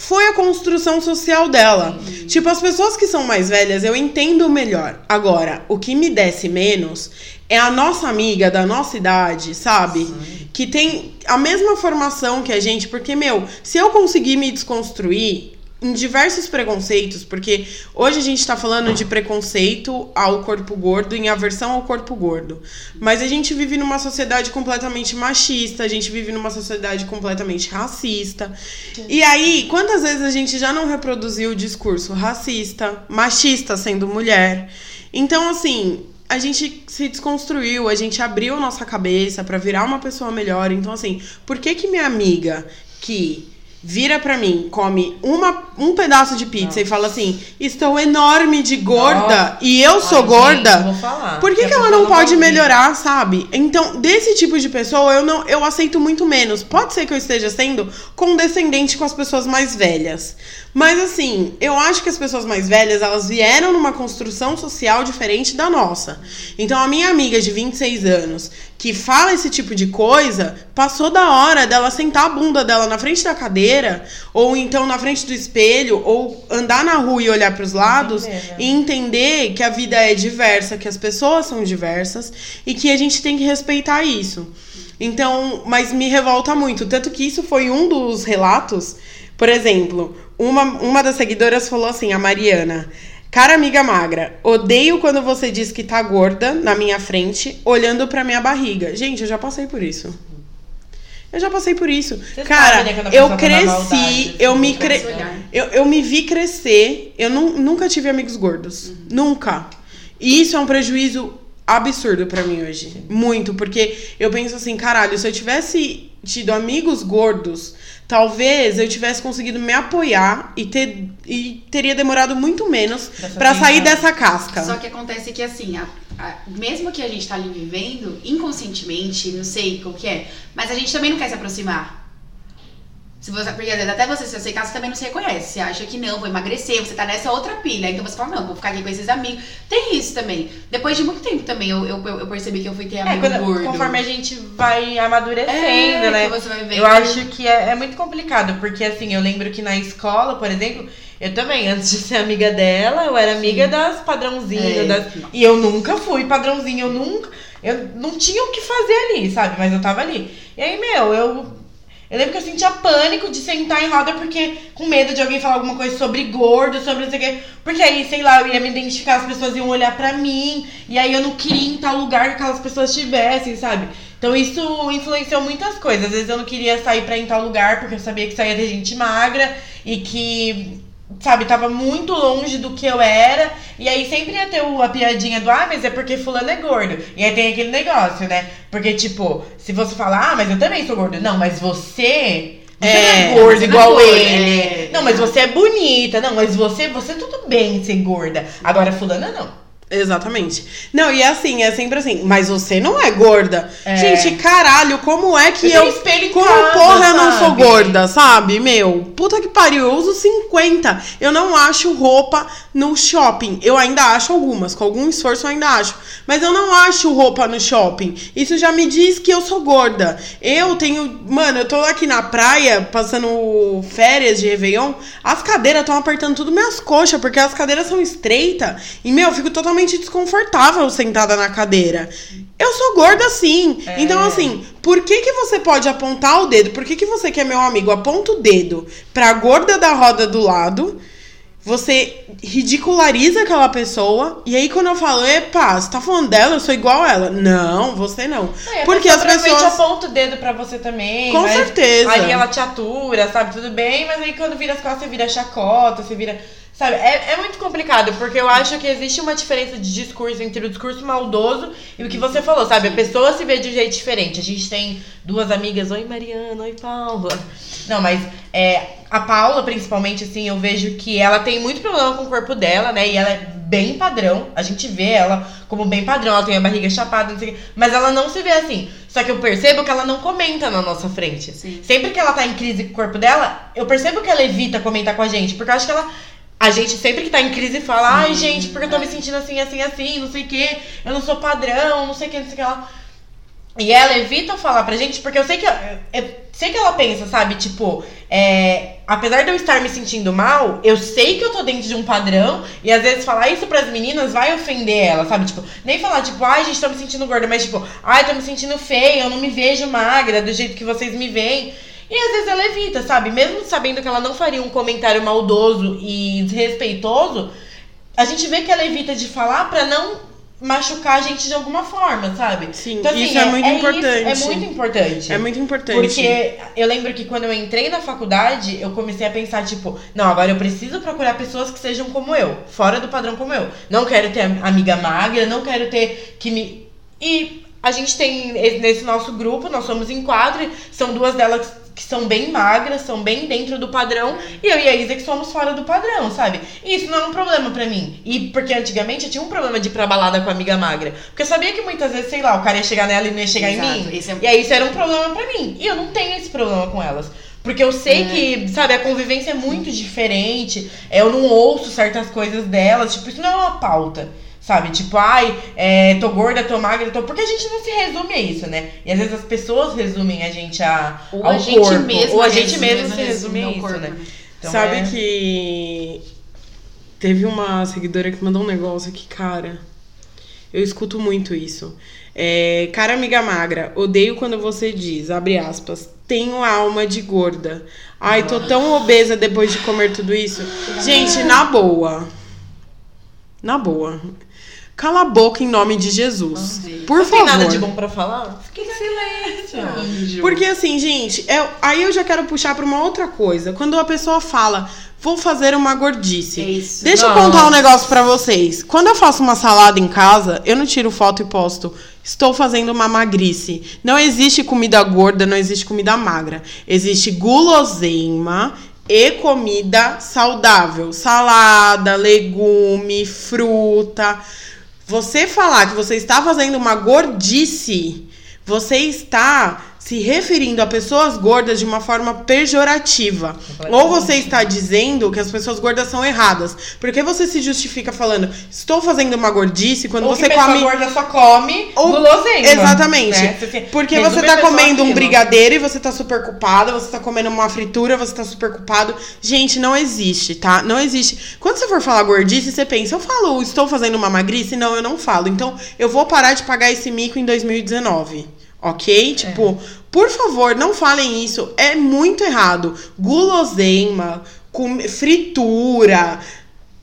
foi a construção social dela. Tipo, as pessoas que são mais velhas, eu entendo melhor. Agora, o que me desce menos é a nossa amiga da nossa idade, sabe? Que tem a mesma formação que a gente, porque, meu, se eu conseguir me desconstruir em diversos preconceitos, porque hoje a gente tá falando de preconceito ao corpo gordo, em aversão ao corpo gordo. Mas a gente vive numa sociedade completamente machista, a gente vive numa sociedade completamente racista. E aí, quantas vezes a gente já não reproduziu o discurso racista, machista sendo mulher? Então, assim, a gente se desconstruiu, a gente abriu nossa cabeça pra virar uma pessoa melhor. Então, assim, por que que minha amiga que vira pra mim, come uma, um pedaço de pizza e fala assim: estou enorme de gorda Nossa. e eu sou Ai, gorda. gente, vou falar. Por que, que ela pessoa não pode melhorar, sabe? Então, desse tipo de pessoa, eu não eu aceito muito menos. Pode ser que eu esteja sendo condescendente com as pessoas mais velhas. Mas assim, eu acho que as pessoas mais velhas, elas vieram numa construção social diferente da nossa. Então, a minha amiga de 26 anos, que fala esse tipo de coisa, passou da hora dela sentar a bunda dela na frente da cadeira, ou então na frente do espelho, ou andar na rua e olhar para os lados Entender, e entender que a vida é diversa, que as pessoas são diversas e que a gente tem que respeitar isso. Então, mas me revolta muito. Tanto que isso foi um dos relatos. Por exemplo, uma, uma das seguidoras falou assim, a Mariana. Cara amiga magra, odeio quando você diz que tá gorda na minha frente, olhando pra minha barriga. Gente, eu já passei por isso. Eu já passei por isso. Você Cara, sabe, né, eu tá cresci, maldade, eu assim, me não cre... Eu, eu me vi crescer. Eu nu- nunca tive amigos gordos. Nunca. E isso é um prejuízo absurdo pra mim hoje. Muito, porque eu penso assim, caralho, se eu tivesse tido amigos gordos, talvez eu tivesse conseguido me apoiar e, ter, e teria demorado muito menos pra sair dessa casca. Só que acontece que assim, a- a- mesmo que a gente tá ali vivendo, inconscientemente, não sei qual que é, mas a gente também não quer se aproximar. Se você, porque às vezes até você se você também não se reconhece. Você acha que não, vou emagrecer, você tá nessa outra pilha. Então você fala, não, vou ficar aqui com esses amigos. Tem isso também. Depois de muito tempo também, eu, eu, eu percebi que eu fui ter É, amigo quando- gordo. conforme a gente vai amadurecendo, é, né? você vai ver. Eu acho que é, é muito complicado, porque assim, eu lembro que na escola, por exemplo, eu também, antes de ser amiga dela, eu era amiga das padrãozinhas, É. das... e eu nunca fui padrãozinha, eu nunca. Eu não tinha o que fazer ali, sabe? Mas eu tava ali. E aí, meu, eu eu lembro que eu sentia pânico de sentar em roda porque com medo de alguém falar alguma coisa sobre gordo, sobre não sei o quê. Porque aí, sei lá, eu ia me identificar, as pessoas iam olhar pra mim, e aí eu não queria em tal lugar que aquelas pessoas estivessem, sabe? Então isso influenciou muitas coisas. Às vezes eu não queria sair pra ir em tal lugar porque eu sabia que saía de gente magra e que sabe, tava muito longe do que eu era. E aí sempre ia ter a piadinha do, ah, mas é porque fulano é gordo. E aí tem aquele negócio, né? Porque, tipo, se você falar, ah, mas eu também sou gordo. Não, mas você. Você é, não é gordo igual é ele. É. Não, mas você é bonita. Não, mas você, você tudo bem ser gorda. Agora, fulana não. Exatamente. Não, e assim, é sempre assim, mas você não é gorda. É. Gente, caralho, como é que eu. eu espelho como casa, porra eu não sou gorda, sabe? Meu, puta que pariu, eu uso 50. Eu não acho roupa no shopping. Eu ainda acho algumas, com algum esforço eu ainda acho. Mas eu não acho roupa no shopping. Isso já me diz que eu sou gorda. Eu tenho. Mano, eu tô aqui na praia, passando férias de Réveillon. As cadeiras estão apertando tudo minhas coxas, porque as cadeiras são estreitas. E, meu, eu fico totalmente extremamente desconfortável sentada na cadeira. Eu sou gorda sim. É. Então, assim, por que, que você pode apontar o dedo? Por que, que você, que é meu amigo, aponta o dedo pra gorda da roda do lado? Você ridiculariza aquela pessoa. E aí, quando eu falo, epa, você tá falando dela, eu sou igual a ela. Não, você não. É, Porque as pessoas. aponta o dedo pra você também. Com certeza. Aí ela te atura, sabe? Tudo bem, mas aí quando vira as costas, você vira chacota, você vira. Sabe, é, é muito complicado, porque eu acho que existe uma diferença de discurso entre o discurso maldoso e o que você falou, sabe? A pessoa se vê de um jeito diferente. A gente tem duas amigas, oi Mariana, oi Paula. Não, mas é, a Paula, principalmente, assim, eu vejo que ela tem muito problema com o corpo dela, né? E ela é bem padrão. A gente vê ela como bem padrão, ela tem a barriga chapada, não sei o quê. Mas ela não se vê assim. Só que eu percebo que ela não comenta na nossa frente. Sim. Sempre que ela tá em crise com o corpo dela, eu percebo que ela evita comentar com a gente. Porque eu acho que ela a gente sempre que tá em crise fala, ai gente, porque eu tô me sentindo assim, assim, assim, não sei o que, eu não sou padrão, não sei o que, não sei o que lá. E ela evita falar pra gente, porque eu sei que eu sei que ela pensa, sabe? Tipo, é, apesar de eu estar me sentindo mal, eu sei que eu tô dentro de um padrão, e às vezes falar isso pras meninas vai ofender ela, sabe? Tipo, nem falar, tipo, ai, gente, tô me sentindo gorda, mas tipo, ai, tô me sentindo feia, eu não me vejo magra do jeito que vocês me veem. E às vezes ela evita, sabe? Mesmo sabendo que ela não faria um comentário maldoso e desrespeitoso, a gente vê que ela evita de falar para não machucar a gente de alguma forma, sabe? Sim, então, assim, isso é, é muito é importante. Isso, é muito importante. É muito importante. Porque eu lembro que quando eu entrei na faculdade, eu comecei a pensar, tipo, não, agora eu preciso procurar pessoas que sejam como eu, fora do padrão como eu. Não quero ter amiga magra, não quero ter que me. E a gente tem nesse nosso grupo, nós somos em quadro, são duas delas que são bem magras, são bem dentro do padrão, e eu e a Isa que somos fora do padrão, sabe? E isso não é um problema para mim. E porque antigamente eu tinha um problema de ir pra balada com a amiga magra. Porque eu sabia que muitas vezes, sei lá, o cara ia chegar nela e não ia chegar Exato, em mim. É... E aí isso era um problema para mim. E eu não tenho esse problema com elas. Porque eu sei que, sabe, a convivência é muito diferente. Eu não ouço certas coisas delas. Tipo, isso não é uma pauta. Sabe? Tipo, ai, é, tô gorda, tô magra, tô. Porque a gente não se resume a isso, né? E às vezes as pessoas resumem a gente a, ou ao a gente corpo. Mesmo ou a gente mesmo se resume a isso, corpo. né? Então, Sabe é... que teve uma seguidora que mandou um negócio aqui, cara. Eu escuto muito isso. É, cara amiga magra, odeio quando você diz, abre aspas, tenho alma de gorda. Ai, tô tão obesa depois de comer tudo isso. Gente, na boa. Na boa. Cala a boca em nome de Jesus. Por não favor. Não tem nada de bom para falar? Fique em silêncio. Porque assim, gente, eu, aí eu já quero puxar para uma outra coisa. Quando a pessoa fala, vou fazer uma gordice. Isso. Deixa Nossa. eu contar um negócio para vocês. Quando eu faço uma salada em casa, eu não tiro foto e posto. Estou fazendo uma magrice. Não existe comida gorda, não existe comida magra. Existe guloseima e comida saudável. Salada, legume, fruta. Você falar que você está fazendo uma gordice, você está se referindo a pessoas gordas de uma forma pejorativa. Ou você está dizendo que as pessoas gordas são erradas. Porque você se justifica falando, estou fazendo uma gordice quando Ou você que come. gorda só come Ou- guloseima. Exatamente. né? Porque você tá pessoa comendo um àquilo. brigadeiro e você tá super culpada, você tá comendo uma fritura, você tá super culpado. Gente, não existe, tá? Não existe. Quando você for falar gordice, você pensa, eu falo, estou fazendo uma magrice? Não, eu não falo. Então, eu vou parar de pagar esse mico em 2019. Ok? Tipo, por favor, não falem isso. É muito errado. Guloseima, com- fritura,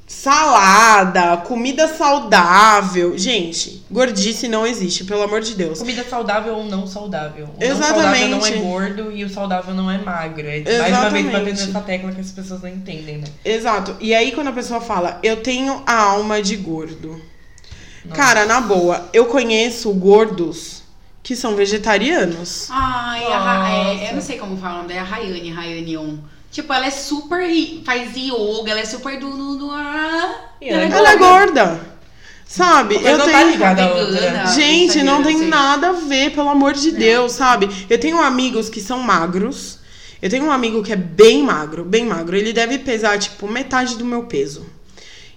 salada, comida saudável. Gente, gordice não existe, pelo amor de Deus. Comida saudável ou não saudável. O não Exatamente. saudável não é gordo e o saudável não é magro. É mais uma vez Exatamente. batendo nessa tecla que as pessoas não entendem, né? Exato. E aí, quando a pessoa fala, eu tenho a alma de gordo. Cara, na boa, eu conheço gordos que são vegetarianos. Ai, a é, eu não sei como falam, é a Rayane, Rayane On. Tipo, ela é super. faz yoga, ela é super do. do, do ah, ela é Ela é gorda. Sabe? Mas eu não tá tenho. ligada a outra. Vegana. Gente, não tem nada a ver, pelo amor de Deus, sabe? Eu tenho amigos que são magros. Eu tenho um amigo que é bem magro, bem magro. Ele deve pesar, tipo, metade do meu peso.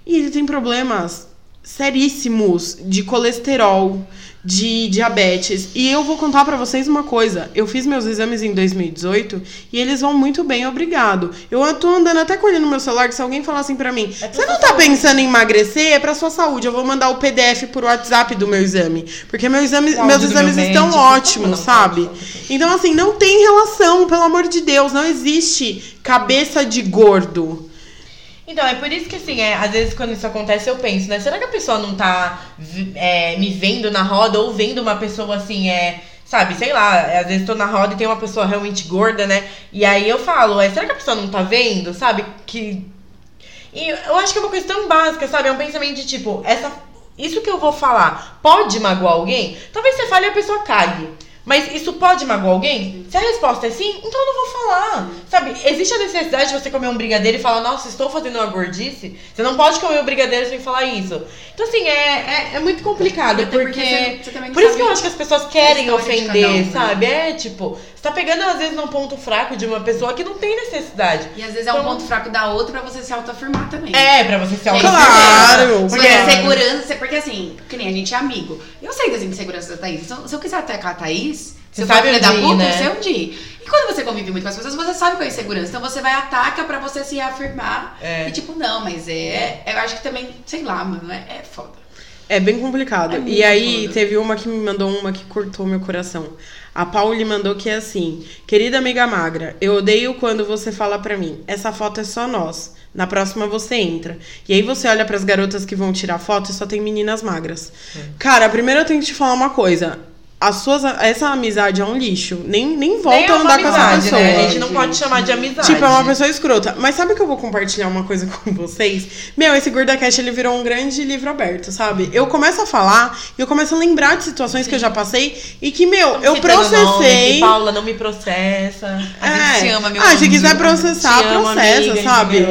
E ele tem problemas seríssimos de colesterol, de diabetes. E eu vou contar pra vocês uma coisa. Eu fiz meus exames em 2018 e eles vão muito bem, obrigado. Eu tô andando até no meu celular que se alguém falar assim pra mim, É você sua não tá saúde." pensando em emagrecer? É pra sua saúde. Eu vou mandar o PDF por WhatsApp do meu exame. Porque meu exame, meus exames meu estão médico, ótimos, sabe? Então, assim, não tem relação, pelo amor de Deus. Não existe cabeça de gordo. Então, é por isso que, assim, é, às vezes quando isso acontece, eu penso, né? Será que a pessoa não tá é, me vendo na roda ou vendo uma pessoa assim, é. Sabe, sei lá, é, às vezes tô na roda e tem uma pessoa realmente gorda, né? E aí eu falo, é, será que a pessoa não tá vendo? Sabe? Que. E eu acho que é uma coisa tão básica, sabe? É um pensamento de tipo, essa. Isso que eu vou falar pode magoar alguém? Talvez você fale e a pessoa cague. Mas isso pode magoar alguém? Se a resposta é sim, então eu não vou falar. Sabe, existe a necessidade de você comer um brigadeiro e falar, nossa, estou fazendo uma gordice? Você não pode comer um brigadeiro sem falar isso. Então, assim, é, é, é muito complicado, Até porque. você, você Por isso que eu acho que as pessoas querem ofender, um, né? sabe? É tipo, você tá pegando às vezes num ponto fraco de uma pessoa que não tem necessidade. E às vezes é um Então- ponto fraco da outra pra você se autoafirmar também. É, pra você se Gente, Claro, Porque claro. segurança, porque assim, que nem a gente é amigo. Eu sei das inseguranças da Thaís. Então, se eu quiser atacar a Thaís, Você se eu for sabe filha onde da puta, né? eu sei onde ir. E quando você convive muito com as pessoas, você sabe qual é a insegurança. Então você vai ataca pra você se reafirmar. É. E tipo, não, mas é. Eu acho que também, sei lá, mano, é, é foda. É bem complicado. É e aí, foda. teve uma que me mandou uma que cortou meu coração. A Pauli mandou que é assim: Querida amiga magra, eu odeio quando você fala pra mim, essa foto é só nós. Na próxima você entra. E aí você olha pras garotas que vão tirar foto e só tem meninas magras. Cara, primeiro eu tenho que te falar uma coisa. As suas, essa amizade é um lixo. Nem, nem volta Nem é a andar com essa amizade, pessoa. né? A gente não pode chamar de amizade. Tipo, é uma pessoa escrota. Mas sabe que eu vou compartilhar uma coisa com vocês? Meu, esse GordaCast, ele virou um grande livro aberto, sabe? Eu começo a falar e eu começo a lembrar de situações que eu já passei e que, meu, eu Citando nome, processei. que Paula, não me processa. A gente te ama, meu ah, se anjo. quiser processar, Te processa, amiga, sabe?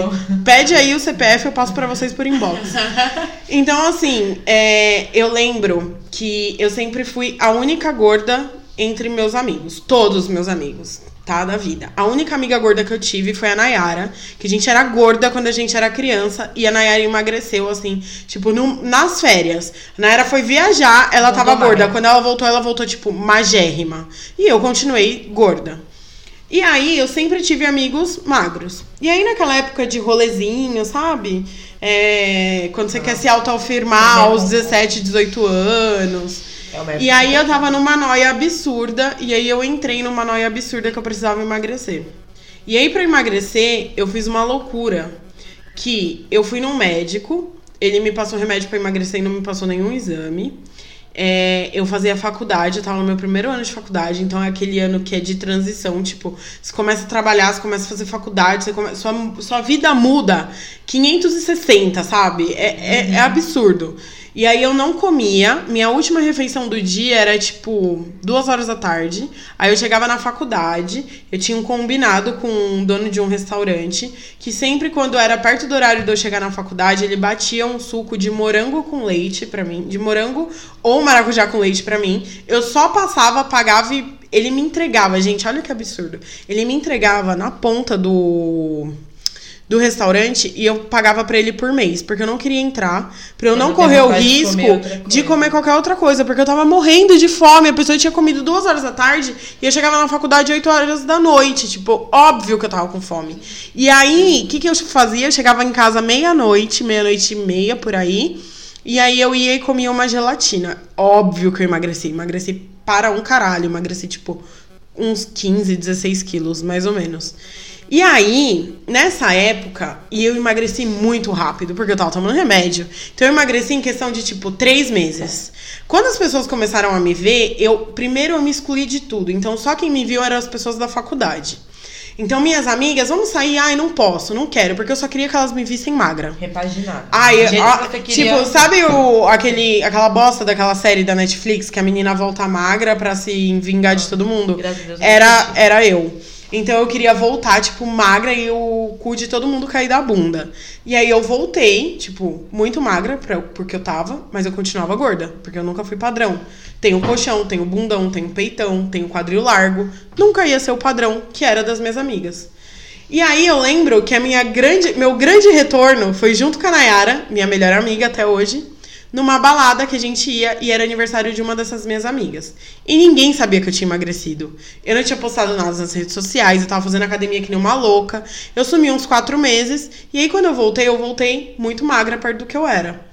Pede aí o CPF, eu passo pra vocês por inbox. Então, assim, é, eu lembro que eu sempre fui a única gorda entre meus amigos. Todos meus amigos, tá? Da vida. A única amiga gorda que eu tive foi a Nayara. Que a gente era gorda quando a gente era criança. E a Nayara emagreceu, assim, tipo, num- nas férias. A Nayara foi viajar, ela Voltou tava gorda. magra. Quando ela voltou, ela voltou, tipo, magérrima. E eu continuei gorda. E aí, eu sempre tive amigos magros. E aí, naquela época de rolezinho, sabe? É, quando você quer se autoafirmar Também aos com- 17, 18 anos. É E aí, eu tava numa noia absurda. E aí, eu entrei numa noia absurda que eu precisava emagrecer. E aí, pra emagrecer, eu fiz uma loucura. Que eu fui num médico, ele me passou remédio pra emagrecer e não me passou nenhum exame. É, eu fazia faculdade, eu tava no meu primeiro ano de faculdade, então é aquele ano que é de transição, tipo, você começa a trabalhar, você começa a fazer faculdade, você come... sua, sua vida muda 560, sabe? É, é, é absurdo. E aí eu não comia, minha última refeição do dia era tipo duas horas da tarde. Aí eu chegava na faculdade, eu tinha um combinado com um dono de um restaurante que sempre quando era perto do horário de eu chegar na faculdade, ele batia um suco de morango com leite pra mim, de morango ou maracujá com leite pra mim. Eu só passava, pagava e, ele me entregava, gente, olha que absurdo. Ele me entregava na ponta do do restaurante e eu pagava para ele por mês, porque eu não queria entrar, para eu não, não correr o risco de comer, de comer, qualquer outra coisa, porque eu tava morrendo de fome, a pessoa tinha comido duas horas da tarde e eu chegava na faculdade 8 horas da noite, tipo, óbvio que eu tava com fome. E aí, o que que eu fazia? Eu chegava em casa meia-noite, meia-noite e meia por aí, e aí eu ia e comia uma gelatina. Óbvio que eu emagreci, emagreci para um caralho, emagreci tipo uns 15, 16 quilos, mais ou menos. E aí, nessa época, e eu emagreci muito rápido, porque eu tava tomando remédio. Então eu emagreci em questão de tipo três meses. Quando as pessoas começaram a me ver, eu primeiro eu me excluí de tudo. Então só quem me viu eram as pessoas da faculdade. Então, minhas amigas, vamos sair? Ai, não posso, não quero, porque eu só queria que elas me vissem magra. Repaginada. Ai, ó, queria... tipo, sabe o, aquele, aquela bosta daquela série da Netflix que a menina volta magra pra se vingar de todo mundo? Graças a Deus. Era, era eu. Então eu queria voltar, tipo, magra e o cu de todo mundo cair da bunda. E aí eu voltei, tipo, muito magra, pra, porque eu tava, mas eu continuava gorda, porque eu nunca fui padrão. Tenho colchão, tenho bundão, tenho peitão, tenho quadril largo. Nunca ia ser o padrão que era das minhas amigas. E aí eu lembro que a minha grande, meu grande retorno foi junto com a Nayara, minha melhor amiga até hoje numa balada que a gente ia e era aniversário de uma dessas minhas amigas. E ninguém sabia que eu tinha emagrecido. Eu não tinha postado nada nas redes sociais, eu tava fazendo academia que nem uma louca. Eu sumi uns quatro meses, e aí quando eu voltei, eu voltei muito magra perto do que eu era.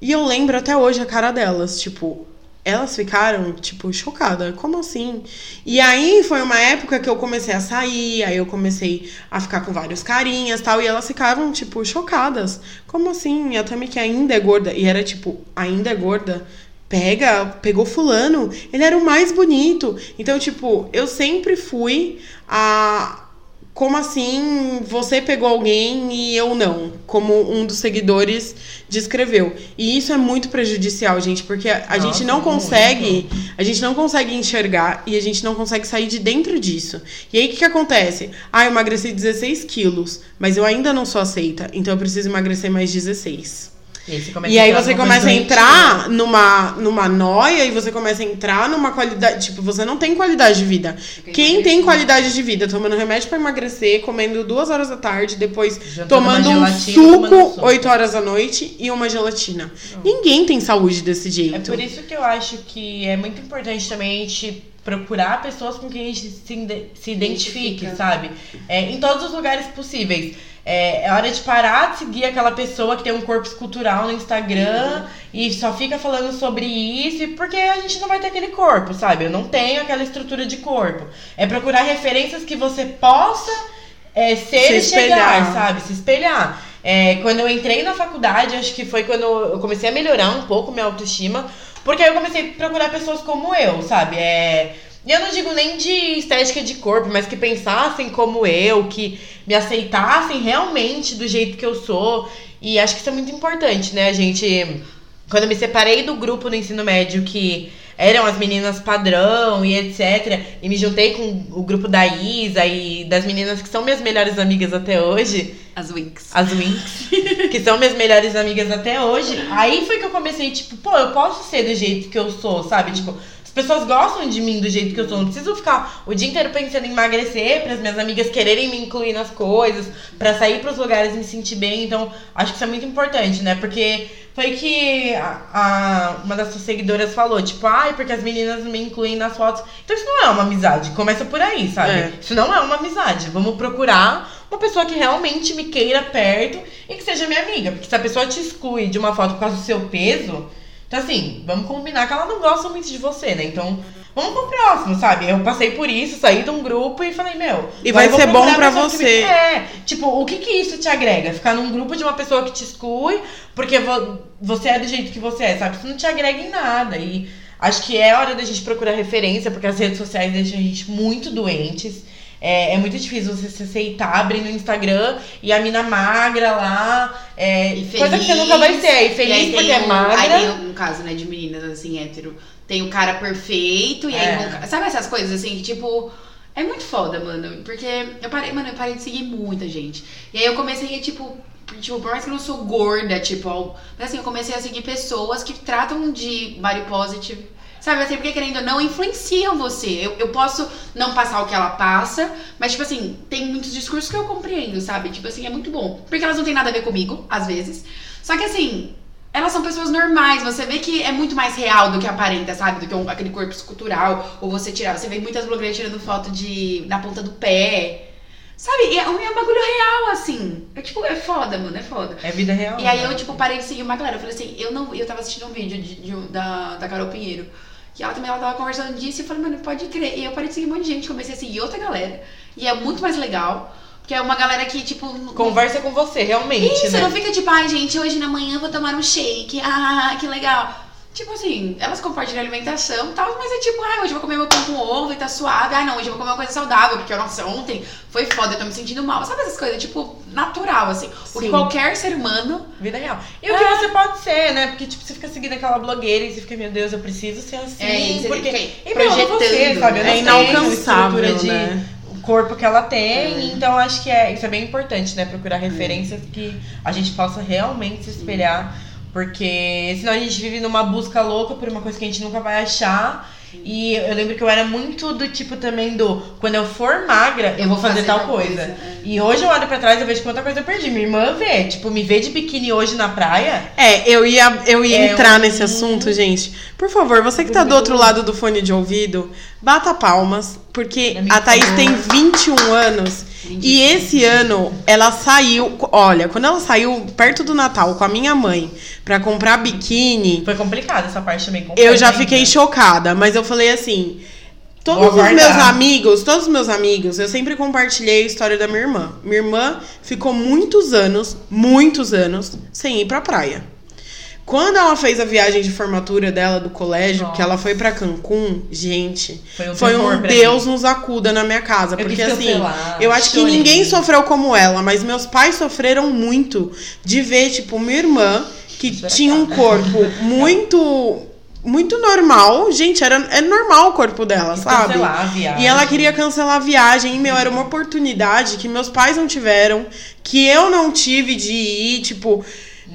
E eu lembro até hoje a cara delas, tipo, elas ficaram, tipo, chocadas. Como assim? E aí foi uma época que eu comecei a sair, aí eu comecei a ficar com vários carinhas tal, e elas ficavam, tipo, chocadas. Como assim? A Tami que ainda é gorda. E era tipo, ainda é gorda. Pega, pegou fulano, ele era o mais bonito. Então, tipo, eu sempre fui a como assim você pegou alguém e eu não? Como um dos seguidores descreveu. E isso é muito prejudicial, gente, porque a, Nossa, gente não consegue, muito. a gente não consegue enxergar e a gente não consegue sair de dentro disso. E aí o que, que acontece? Ah, eu emagreci 16 quilos, mas eu ainda não sou aceita, então eu preciso emagrecer mais 16. E, e aí você começa a entrar numa, numa noia e você começa a entrar numa qualidade. Tipo, você não tem qualidade de vida. Quem tem qualidade de vida tomando remédio para emagrecer, comendo duas horas da tarde, depois tomando um suco oito horas da noite e uma gelatina. Não. Ninguém tem saúde desse jeito. É por isso que eu acho que é muito importante também a gente procurar pessoas com quem a gente se, se identifique, sabe? É, em todos os lugares possíveis. É, é, hora de parar de seguir aquela pessoa que tem um corpo escultural no Instagram uhum. e só fica falando sobre isso, porque a gente não vai ter aquele corpo, sabe? Eu não tenho aquela estrutura de corpo. É procurar referências que você possa é, ser e chegar, sabe? Se espelhar. É, quando eu entrei na faculdade, acho que foi quando eu comecei a melhorar um pouco minha autoestima, porque aí eu comecei a procurar pessoas como eu, sabe? É e eu não digo nem de estética de corpo, mas que pensassem como eu, que me aceitassem realmente do jeito que eu sou. E acho que isso é muito importante, né? A gente. Quando eu me separei do grupo no ensino médio que eram as meninas padrão e etc. E me juntei com o grupo da Isa e das meninas que são minhas melhores amigas até hoje. As Winx. As Winx. que são minhas melhores amigas até hoje. Aí foi que eu comecei, tipo, pô, eu posso ser do jeito que eu sou, sabe? Tipo, pessoas gostam de mim do jeito que eu sou. Não preciso ficar o dia inteiro pensando em emagrecer para as minhas amigas quererem me incluir nas coisas, para sair para os lugares e me sentir bem. Então, acho que isso é muito importante, né? Porque foi que a, a, uma das suas seguidoras falou, tipo, ai, porque as meninas me incluem nas fotos. Então isso não é uma amizade. Começa por aí, sabe? É. Isso não é uma amizade. Vamos procurar uma pessoa que realmente me queira perto e que seja minha amiga. Porque se a pessoa te exclui de uma foto por causa do seu peso, então, assim, vamos combinar que ela não gosta muito de você, né? Então, vamos pro próximo, sabe? Eu passei por isso, saí de um grupo e falei, meu. E vai ser bom pra você. É, tipo, o que que isso te agrega? Ficar num grupo de uma pessoa que te exclui porque você é do jeito que você é, sabe? Isso não te agrega em nada. E acho que é hora da gente procurar referência, porque as redes sociais deixam a gente muito doentes. É, é, muito difícil você se aceitar abrindo o Instagram e a mina magra lá. É, e feliz, coisa que você nunca vai ser. E feliz e porque é um, é magra. Aí tem um caso, né, de meninas assim, hétero. Tem o cara perfeito, e aí. É. sabe essas coisas assim que, tipo. É muito foda, mano. Porque eu parei, mano, eu parei de seguir muita gente. E aí eu comecei a, tipo, tipo, por mais que eu não sou gorda, tipo, mas assim, eu comecei a seguir pessoas que tratam de body positive Sabe, assim, porque querendo ou não, influenciam você. Eu, eu posso não passar o que ela passa, mas, tipo assim, tem muitos discursos que eu compreendo, sabe? Tipo assim, é muito bom. Porque elas não têm nada a ver comigo, às vezes. Só que assim, elas são pessoas normais. Você vê que é muito mais real do que aparenta, sabe? Do que um, aquele corpo escultural. Ou você tirar. Você vê muitas blogueiras tirando foto de na ponta do pé. Sabe? E é, um- é um bagulho real, assim. É tipo, é foda, mano, é foda. É vida real. E aí né? eu, tipo, parei de seguir uma galera. Eu falei assim, eu não. Eu tava assistindo um vídeo de, de- da, da Carol Pinheiro. Que ela também ela tava conversando disso e eu falei, mano, pode crer. E eu parei de seguir um monte de gente, comecei a seguir outra galera. E é muito mais legal. Porque é uma galera que, tipo. Conversa com você, realmente, Isso, né? não fica tipo, ai, gente, hoje na manhã eu vou tomar um shake. Ah, que legal. Tipo assim, elas compartilham alimentação e tal, mas é tipo, ai, hoje eu vou comer meu pão com ovo e tá suave. Ah, não, hoje eu vou comer uma coisa saudável, porque, nossa, ontem foi foda, eu tô me sentindo mal. Sabe essas coisas, tipo, natural, assim. O que qualquer ser humano Vida real. E o que você pode ser, né? Porque, tipo, você fica seguindo aquela blogueira e você fica, meu Deus, eu preciso ser assim. É, você porque... fica E projetando, sabe? Eu não É inalcançável, estrutura de né? o corpo que ela tem. Então, acho que é, isso é bem importante, né? Procurar referências que a gente possa realmente se espelhar. Porque senão a gente vive numa busca louca por uma coisa que a gente nunca vai achar. E eu lembro que eu era muito do tipo também do quando eu for magra, eu, vou fazer, tal coisa. é. E hoje eu olho pra trás e vejo quanta coisa eu perdi. Minha irmã vê, tipo, me vê de biquíni hoje na praia. É, eu ia, eu ia É entrar um- nesse assunto, gente. Por favor, você que tá do outro lado do fone de ouvido, bata palmas, porque a Thaís por tem favor. 21 anos e esse ano ela saiu. Olha, quando ela saiu perto do Natal com a minha mãe pra comprar biquíni, Foi complicado essa parte também. eu já fiquei chocada, mas eu falei assim. Todos os meus amigos, todos os meus amigos, eu sempre compartilhei a história da minha irmã. Minha irmã ficou muitos anos, muitos anos, sem ir pra praia. Quando ela fez a viagem de formatura dela do colégio, Nossa. que ela foi pra Cancún, gente, Foi um foi um Deus nos acuda na minha casa. Eu porque assim, cancelar, eu acho que chorei. ninguém sofreu como ela, mas meus pais sofreram muito de ver, tipo, minha irmã, que tinha um corpo muito. Muito normal, gente, era, é normal o corpo dela, Quis sabe? cancelar a viagem. E ela queria cancelar a viagem. E, meu, era uma oportunidade que meus pais não tiveram, que eu não tive de ir, tipo.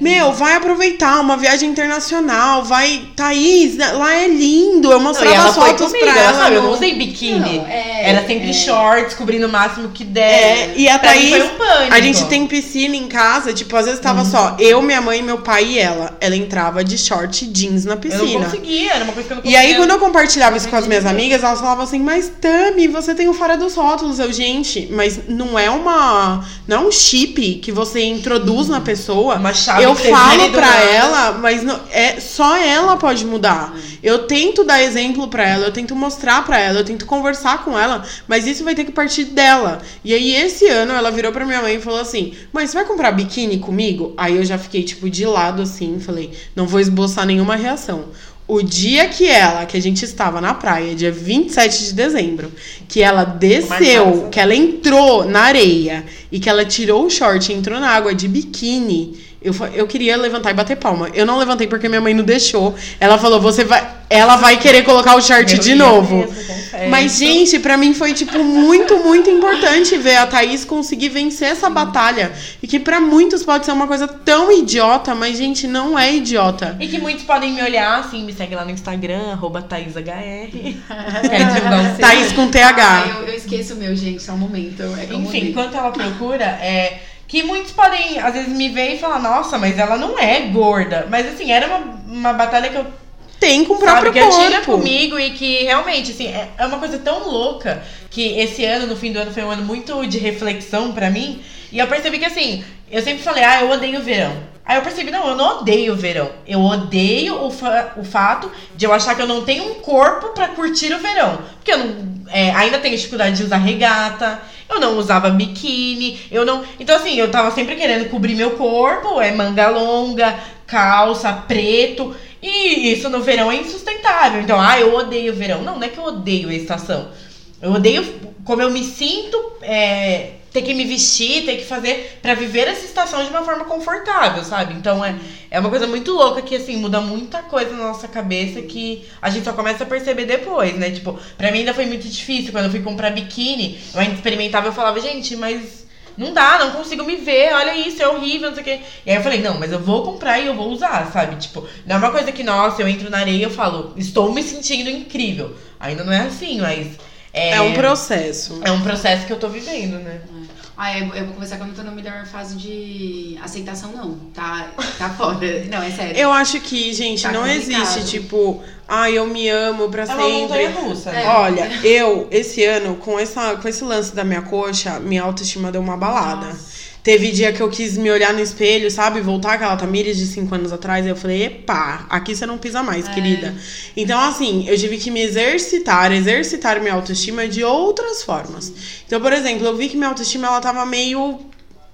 Meu, vai aproveitar uma viagem internacional, vai. Thaís, lá é lindo. Eu Não, e mostrava ela as fotos comigo, pra ela ela. sabe, eu não usei biquíni. Não, é, Era sempre é. shorts, cobrindo o máximo que der. É, e a Pra Thaís, foi um pânico. a gente tem piscina em casa, tipo, às vezes tava só eu, minha mãe, meu pai e ela. Ela entrava de short e jeans na Eu não piscina. conseguia, era uma coisa que eu não E conseguia. aí, quando eu compartilhava isso com as minhas amigas, elas falavam assim, mas Tami, você tem o fora dos rótulos. Eu, gente, mas não é uma. Não é um chip que você introduz na pessoa. Uma chave eu falo nada. ela, mas não, é, só ela pode mudar. Eu tento dar exemplo pra ela, eu tento mostrar pra ela, eu tento conversar com ela, mas isso vai ter que partir dela. E aí, esse ano, ela virou pra minha mãe e falou assim: Mãe, você vai comprar biquíni comigo? Aí eu já fiquei, tipo, de lado assim, falei: Não vou esboçar nenhuma reação. O dia que ela, que a gente estava na praia, dia 27 de dezembro, que ela desceu, que ela entrou na areia e que ela tirou o short e entrou na água de biquíni, eu, eu queria levantar e bater palma. Eu não levantei porque minha mãe não deixou. Ela falou: você vai. Ela vai querer colocar o Eu de novo. mesmo. Mas, gente, pra mim foi, tipo, muito, muito importante ver a Thaís conseguir vencer essa batalha. E que pra muitos pode ser uma coisa tão idiota, mas, gente, não é idiota. E que muitos podem me olhar, assim, me segue lá no Instagram, arroba ThaísHR. Quer divulgar o seu? Thaís com Ah, TH. eu, eu esqueço o meu, gente, só um momento. É Enfim, enquanto ela procura, é. Que muitos podem, às vezes, me ver e falar, nossa, mas ela não é gorda. Mas assim, era uma, uma batalha que eu Tem com o sabe, próprio que tinha corpo. comigo e que realmente, assim, é, é uma coisa tão louca que esse ano, no fim do ano, foi um ano muito de reflexão pra mim. E eu percebi que, assim, eu sempre falei, ah, eu odeio o verão. Aí eu percebi, não, eu não odeio o verão. Eu odeio o, fa- o fato de eu achar que eu não tenho um corpo pra curtir o verão. Porque eu não, é, ainda tenho dificuldade de usar regata, eu não usava biquíni, eu não. Então, assim, eu tava sempre querendo cobrir meu corpo, é manga longa, calça, preto. E isso no verão é insustentável. Então, ah, eu odeio o verão. Não, não é que eu odeio a estação. Eu odeio como eu me sinto é, ter que me vestir, ter que fazer pra viver essa estação de uma forma confortável, sabe? Então é, é uma coisa muito louca que assim muda muita coisa na nossa cabeça que a gente só começa a perceber depois, né? Tipo, pra mim ainda foi muito difícil quando eu fui comprar biquíni, eu ainda experimentava, eu falava, gente, mas não dá, não consigo me ver, olha isso, é horrível, não sei o quê. E aí eu falei, não, mas eu vou comprar e eu vou usar, sabe? Tipo, não é uma coisa que, nossa, eu entro na areia e eu falo, estou me sentindo incrível. Ainda não é assim, mas. É, É um processo. é um processo que eu tô vivendo, né? Ah, eu, eu vou conversar que eu não tô na melhor fase de aceitação, não. Tá, tá foda. Não, é sério. Eu acho que, gente, Tá não complicado. existe, tipo, ah, eu me amo pra É uma sempre. montanha russa. É. Olha, eu, esse ano, com, essa, com esse lance da minha coxa, minha autoestima deu uma balada. Nossa. Teve dia que eu quis me olhar no espelho, sabe? Voltar aquela Tamires de 5 anos atrás. E eu falei, epa, aqui você não pisa mais, É. querida. Então, assim, eu tive que me exercitar, exercitar minha autoestima de outras formas. Então, por exemplo, eu vi que minha autoestima, ela tava meio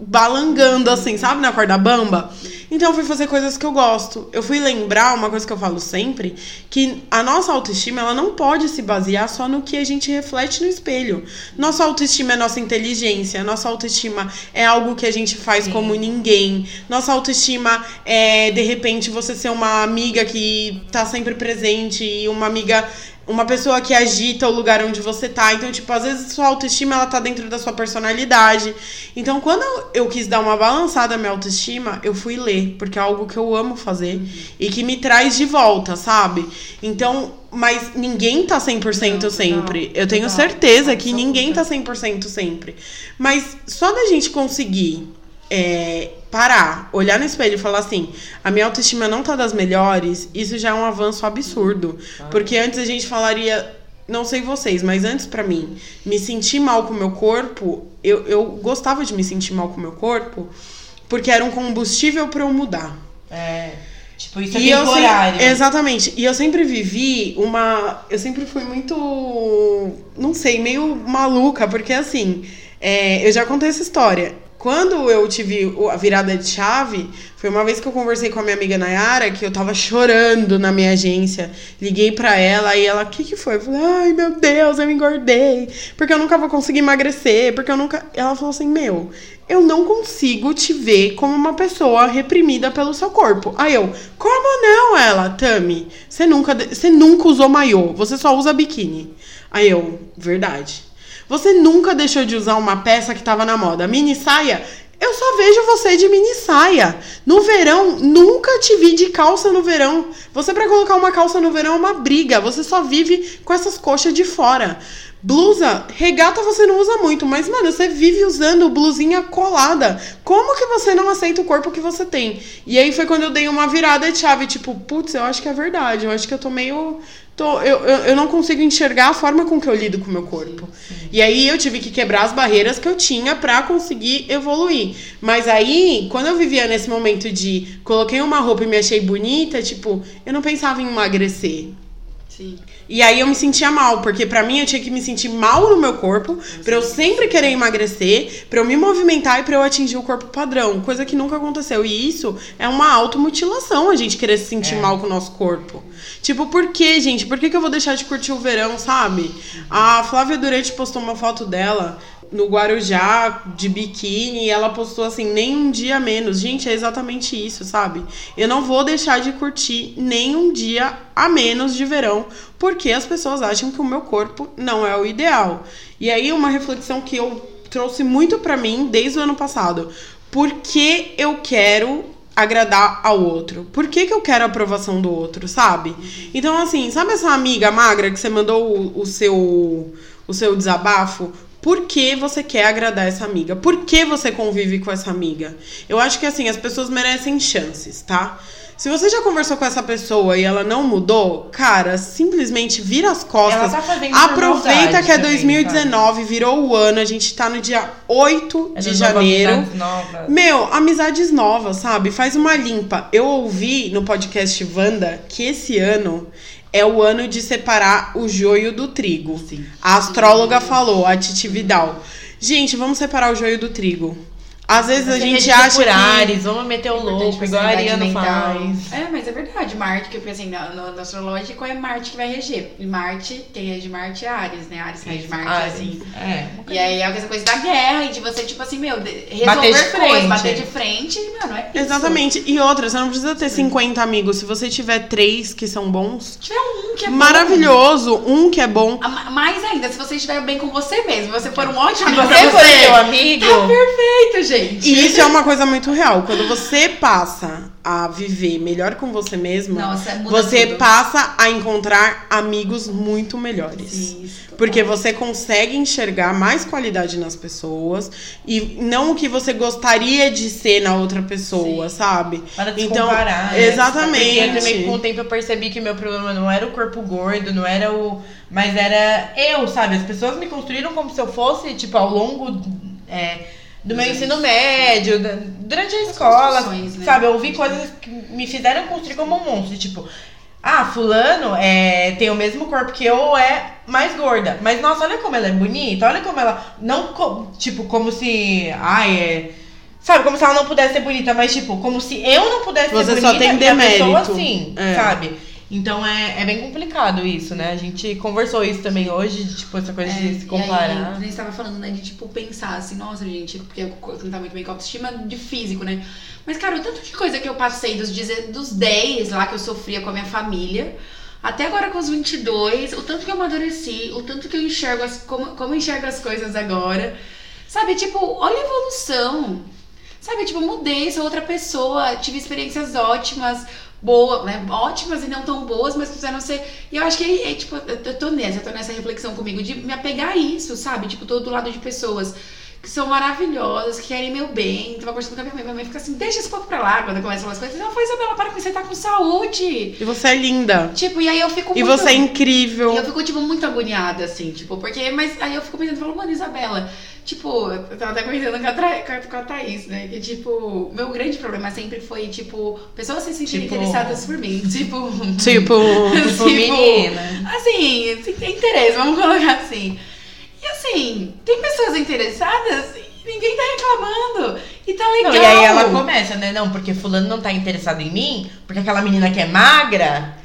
balangando, assim, sabe? Na corda bamba. Então, eu fui fazer coisas que eu gosto. Eu fui lembrar uma coisa que eu falo sempre, que a nossa autoestima, ela não pode se basear só no que a gente reflete no espelho. Nossa autoestima é nossa inteligência, nossa autoestima é algo que a gente faz como ninguém. Nossa autoestima é, de repente, você ser uma amiga que tá sempre presente e uma amiga uma pessoa que agita o lugar onde você tá. Então, tipo, às vezes sua autoestima ela tá dentro da sua personalidade. Então, quando eu- quis dar uma balançada na minha autoestima, eu fui ler, porque é algo que eu amo fazer e que me traz de volta, sabe? Então, mas ninguém tá 100% Não, sempre. eu tenho total, certeza que ninguém tá 100% sempre. Mas só da gente conseguir é, parar, olhar no espelho e falar assim: a minha autoestima não tá das melhores, isso já é um avanço absurdo. Porque antes a gente falaria. Não sei vocês, mas antes pra mim, me sentir mal com o meu corpo, eu, eu gostava de me sentir mal com o meu corpo, porque era um combustível pra eu mudar. É. Tipo, isso é E temporário. exatamente. E eu sempre vivi uma. Eu sempre fui muito. Não sei, meio maluca, porque assim. é, eu já contei essa história. Quando eu tive a virada de chave, foi uma vez que eu conversei com a minha amiga Nayara, que eu tava chorando na minha agência. Liguei pra ela e ela, o que que foi? Eu falei, ai meu Deus, eu engordei. Porque eu nunca vou conseguir emagrecer. Porque eu nunca. Ela falou assim, meu, eu não consigo te ver como uma pessoa reprimida pelo seu corpo. Aí eu, como não? Ela, Tami, você nunca, você nunca usou maiô, você só usa biquíni. Aí eu, verdade. Você nunca deixou de usar uma peça que tava na moda. Mini saia, eu só vejo você de mini saia. No verão, nunca te vi de calça no verão. Você pra colocar uma calça no verão é uma briga. Você só vive com essas coxas de fora. Blusa, regata você não usa muito, mas mano, você vive usando blusinha colada. Como que você não aceita o corpo que você tem? E aí foi quando eu dei uma virada de chave, tipo, putz, eu acho que é verdade. Eu acho que eu tô meio tô, eu, eu, eu não consigo enxergar a forma com que eu lido com o meu corpo. E aí eu tive que quebrar as barreiras que eu tinha pra conseguir evoluir. Mas aí, quando eu vivia nesse momento de coloquei uma roupa e me achei bonita, tipo, eu não pensava em emagrecer. Sim. E aí eu me sentia mal, porque pra mim eu tinha que me sentir mal no meu corpo, pra eu sempre querer emagrecer, pra eu me movimentar e pra eu atingir o corpo padrão, coisa que nunca aconteceu. E isso é uma automutilação, a gente querer se sentir É. mal com o nosso corpo. Tipo, por que, gente? Por que, que eu vou deixar de curtir o verão, sabe? A Flávia Durante postou uma foto dela no Guarujá de biquíni e ela postou assim, nem um dia menos. Gente, é exatamente isso, sabe? Eu não vou deixar de curtir nem um dia a menos de verão, porque as pessoas acham que o meu corpo não é o ideal. E aí uma reflexão que eu trouxe muito pra mim desde o ano passado. Por que eu quero agradar ao outro? Por que, que eu quero a aprovação do outro, sabe? Então, assim, sabe essa amiga magra que você mandou o, o seu o seu desabafo? Por que você quer agradar essa amiga? Por que você convive com essa amiga? Eu acho que assim, as pessoas merecem chances, tá? Se você já conversou com essa pessoa e ela não mudou, cara, simplesmente vira as costas. Ela tá Aproveita que é também, 2019, virou o ano, a gente tá no dia 8 É de janeiro. amizades novas. Meu, amizades novas, sabe? Faz uma limpa. Eu ouvi no podcast Wanda que esse ano é o ano de separar o joio do trigo. Sim. A astróloga falou, a Titi Vidal. Gente, vamos separar o joio do trigo. Às vezes a gente acha por. Ares, vamos meter o Importante louco, igual a Ariana mental. faz. É, mas é verdade. Marte, que porque assim, no, no, no astrológico é Marte que vai reger. E Marte, quem rege Marte é Ares, né? Ares rege Marte, Ares. assim. É. E aí é essa coisa da guerra e de você, tipo assim, meu, de- resolver Bater de coisas, frente. bater de frente, mano, é isso. Exatamente. E outra, você não precisa ter 50 amigos. Se você tiver três que são bons, Se tiver um que é bom. maravilhoso, um que é bom. Mais ainda, se você estiver bem com você mesmo, você for um ótimo amigo você pra for seu amigo, Tá perfeito, gente. E isso é uma coisa muito real. Quando você passa a viver melhor com você mesma, Nossa, você tudo. passa a encontrar amigos muito melhores. Isso. Porque você consegue enxergar mais qualidade nas pessoas e não o que você gostaria de ser na outra pessoa, sabe? Para de Então, comparar, né? exatamente. Porque também com o tempo eu percebi que meu problema não era o corpo gordo, não era o. Mas era eu, sabe? As pessoas me construíram como se eu fosse, tipo, ao longo é, do meu ensino médio, da- durante a escola. né? Sabe? Eu ouvi coisas que me fizeram construir como um monstro. Tipo, ah, fulano é, tem o mesmo corpo que eu ou é mais gorda. Mas nossa, olha como ela é bonita, olha como ela. Não, co- tipo, como se. Ai, é. Sabe, como se ela não pudesse ser bonita, mas tipo, como se eu não pudesse Você ser só bonita tem e a pessoa demérito. sim, É. sabe? Então é, é bem complicado isso, né? A gente conversou isso também hoje, de, tipo, essa coisa de se É, E aí, comparar. a gente tava falando, né, de tipo pensar assim, nossa, gente, porque eu não tá muito bem com autoestima de físico, né? Mas, cara, o tanto de coisa que eu passei dos, dos 10 lá que eu sofria com a minha família, até agora com os 22, o tanto que eu amadureci, o tanto que eu enxergo as, como, como eu enxergo as coisas agora. Sabe, tipo, olha a evolução. Sabe, tipo, mudei, sou outra pessoa, tive experiências ótimas, boas, né? Ótimas e não tão boas, mas fizeram ser. E eu acho que é, é, tipo, eu tô nessa, eu tô nessa reflexão comigo de me apegar a isso, sabe? Tipo, tô do lado de pessoas que são maravilhosas, que querem meu bem. Tava conversando com a minha mãe, minha mãe fica assim, deixa esse povo pra lá quando começa a falar as coisas. Não, foi Isabela, para com isso, você tá com saúde. E você é linda. Tipo, e aí eu fico E muito... você é incrível. E eu fico, tipo, muito agoniada, assim, tipo, porque. Mas aí eu fico pensando, falo, mano, Isabela, tipo, eu tava até comentando com a, Tra- com a- Thaís, né? Que, tipo, meu grande problema sempre foi, tipo, pessoas se sentirem Tipo- interessadas por mim. Tipo. Tipo, Tipo, menina. Assim, tem interesse, vamos colocar assim. E assim, tem pessoas interessadas e ninguém tá reclamando. E tá legal. Não, e aí ela começa, né? Não, porque fulano não tá interessado em mim, porque aquela menina que é magra,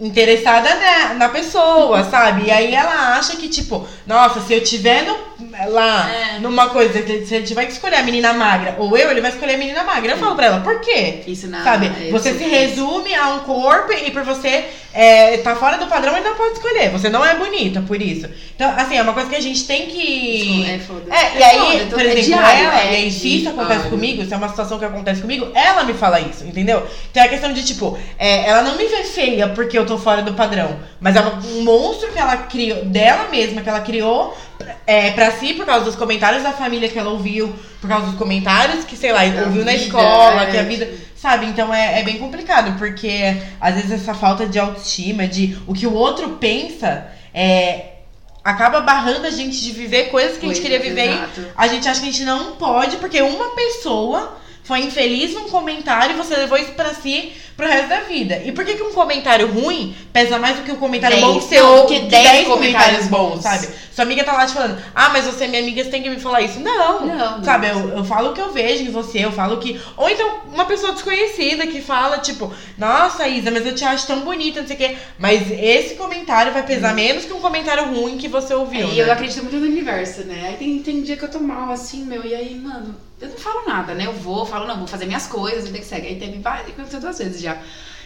interessada na, na pessoa, sabe? E aí ela acha que, tipo, nossa, se eu tiver no- lá É. numa coisa, que ele tiver que escolher a menina magra ou eu, ele vai escolher a menina magra. Eu falo pra ela, por quê? Isso não. Sabe? é, Você se resume a um corpo e por você é, tá fora do padrão, ele não pode escolher. Você não é bonita por isso. Então, assim, é uma coisa que a gente tem que. É foda. É, e É aí, foda, por é exemplo, diário, ela, é e aí, se isso acontece comigo, se é uma situação que acontece comigo, ela me fala isso, entendeu? Então é a questão de, tipo, é, ela não me vê feia porque eu tô fora do padrão, mas é um monstro que ela criou, dela mesma, que ela criou é, pra si por causa dos comentários da família que ela ouviu, por causa dos comentários que, sei lá, ouviu na vida, escola, é, que a vida. Sabe? Então é, é bem complicado, porque às vezes essa falta de autoestima, de o que o outro pensa, é. Acaba barrando a gente de viver coisas que a gente queria viver exato. a gente acha que a gente não pode, porque uma pessoa foi infeliz num comentário e você levou isso pra si pro resto da vida. E por que, que um comentário ruim pesa mais do que um comentário Dez, bom que você não, ou do que que dez 10 comentários bons, sabe? Sua amiga tá lá te falando, ah, mas você é minha amiga, você tem que me falar isso. Não, Não, não. sabe? Eu, eu falo o que eu vejo em você, eu falo que. Ou então, uma pessoa desconhecida que fala, tipo, nossa, Isa, mas eu te acho tão bonita, não sei o quê. Mas esse comentário vai pesar menos que um comentário ruim que você ouviu. É, E né? eu acredito muito no universo, né? Aí tem, tem dia que eu tô mal, assim, meu, e aí, mano, eu não falo nada, né? Eu vou, falo, não, vou fazer minhas coisas, vida que segue. Aí teve várias, aconteceu duas vezes já.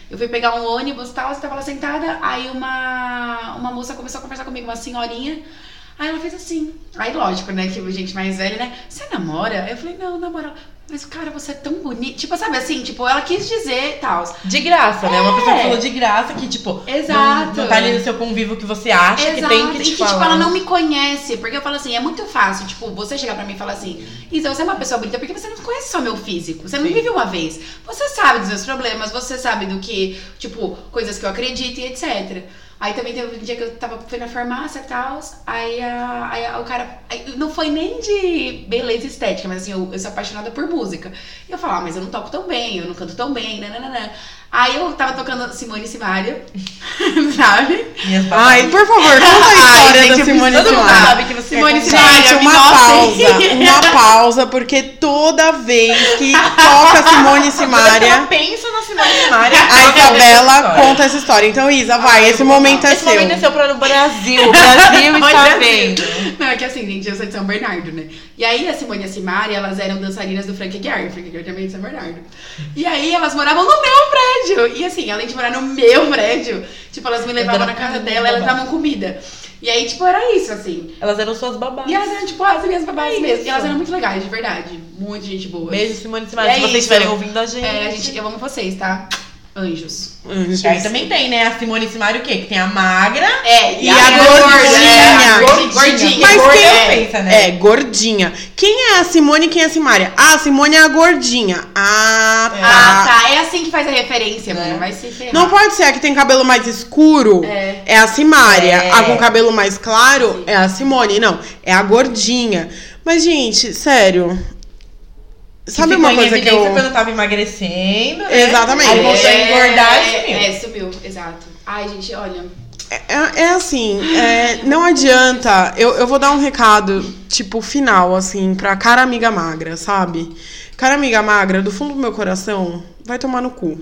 Eu fui pegar um ônibus e tal, você tava lá sentada, aí uma, uma moça começou a conversar comigo, uma senhorinha. Aí ela fez assim. Aí, lógico, né, que gente mais velha, né? Você namora? Eu falei, não, namora. Mas, cara, você é tão bonita. Tipo, sabe assim, tipo, ela quis dizer tal. De graça, né? Uma É. pessoa que falou de graça que, tipo, Exato. Não, não tá ali no seu convívio que você acha que tem que e te que, falar. tipo, ela não me conhece. Porque eu falo assim, é muito fácil, tipo, você chegar pra mim e falar assim, Isa, você é uma pessoa bonita porque você não conhece só meu físico. Você não Sim. vive uma vez. Você sabe dos meus problemas, você sabe do que, tipo, coisas que eu acredito e etc. Aí também teve um dia que eu tava, fui na farmácia e tal, aí, a- aí o cara, aí não foi nem de beleza estética, mas assim, eu, eu sou apaixonada por música. E eu falava, ah, mas eu não toco tão bem, eu não canto tão bem, nananana. Aí eu tava tocando Simone e Simaria, sabe? Minhas Ai, por favor, conta a história Ai, da gente, Simone todo mundo sabe que você Simone Simaria. contar. Gente, uma Nossa. pausa, uma pausa, porque toda vez que toca Simone Simaria, ela pensa na Simone Simaria, a essa Isabela história. conta essa história. Então, Isa, vai, esse momento é Esse seu. momento é seu para o Brasil. O Brasil está vendo. Não, é que assim, gente, eu sou de São Bernardo, né? E aí a Simone e a Simari, elas eram dançarinas do Frank Aguiar. Frank Aguiar também é de São Bernardo. E aí elas moravam no meu prédio. E assim, além de morar no meu prédio, tipo, elas me levavam na casa dela, elas davam comida. E aí, tipo, era isso, assim. Elas eram suas babás. E elas eram, tipo, as minhas babás É mesmo. E elas eram muito legais, de verdade. Muito gente boa. Beijo, Simone e Simara. é Se vocês estiverem ouvindo a gente. É, a gente, eu amo vocês, tá? Anjos. Anjos. E aí também tem, né? A Simone e Simara, o quê? Que tem a magra. É, E a gordinha. Gordinha. Mas gorda quem é pensa, né? É, gordinha. Quem é a Simone e quem é a Simária? Ah, a Simone é a gordinha. Ah, tá. Ah, tá. É assim que faz a referência, mano. Vai se ferrar. Não pode ser a que tem cabelo mais escuro. É. a Simária. É. A com cabelo mais claro é a Simone. Não, é a gordinha. Mas, gente, sério. Sabe uma coisa que eu. quando tava emagrecendo. Né? Exatamente. Aí voltou a engordar e é, sumiu. É, sumiu, exato. Ai, gente, olha. É, é assim, é, não adianta. Eu, eu vou dar um recado, tipo, final, assim, pra cara amiga magra, sabe? Cara amiga magra, do fundo do meu coração, vai tomar no cu.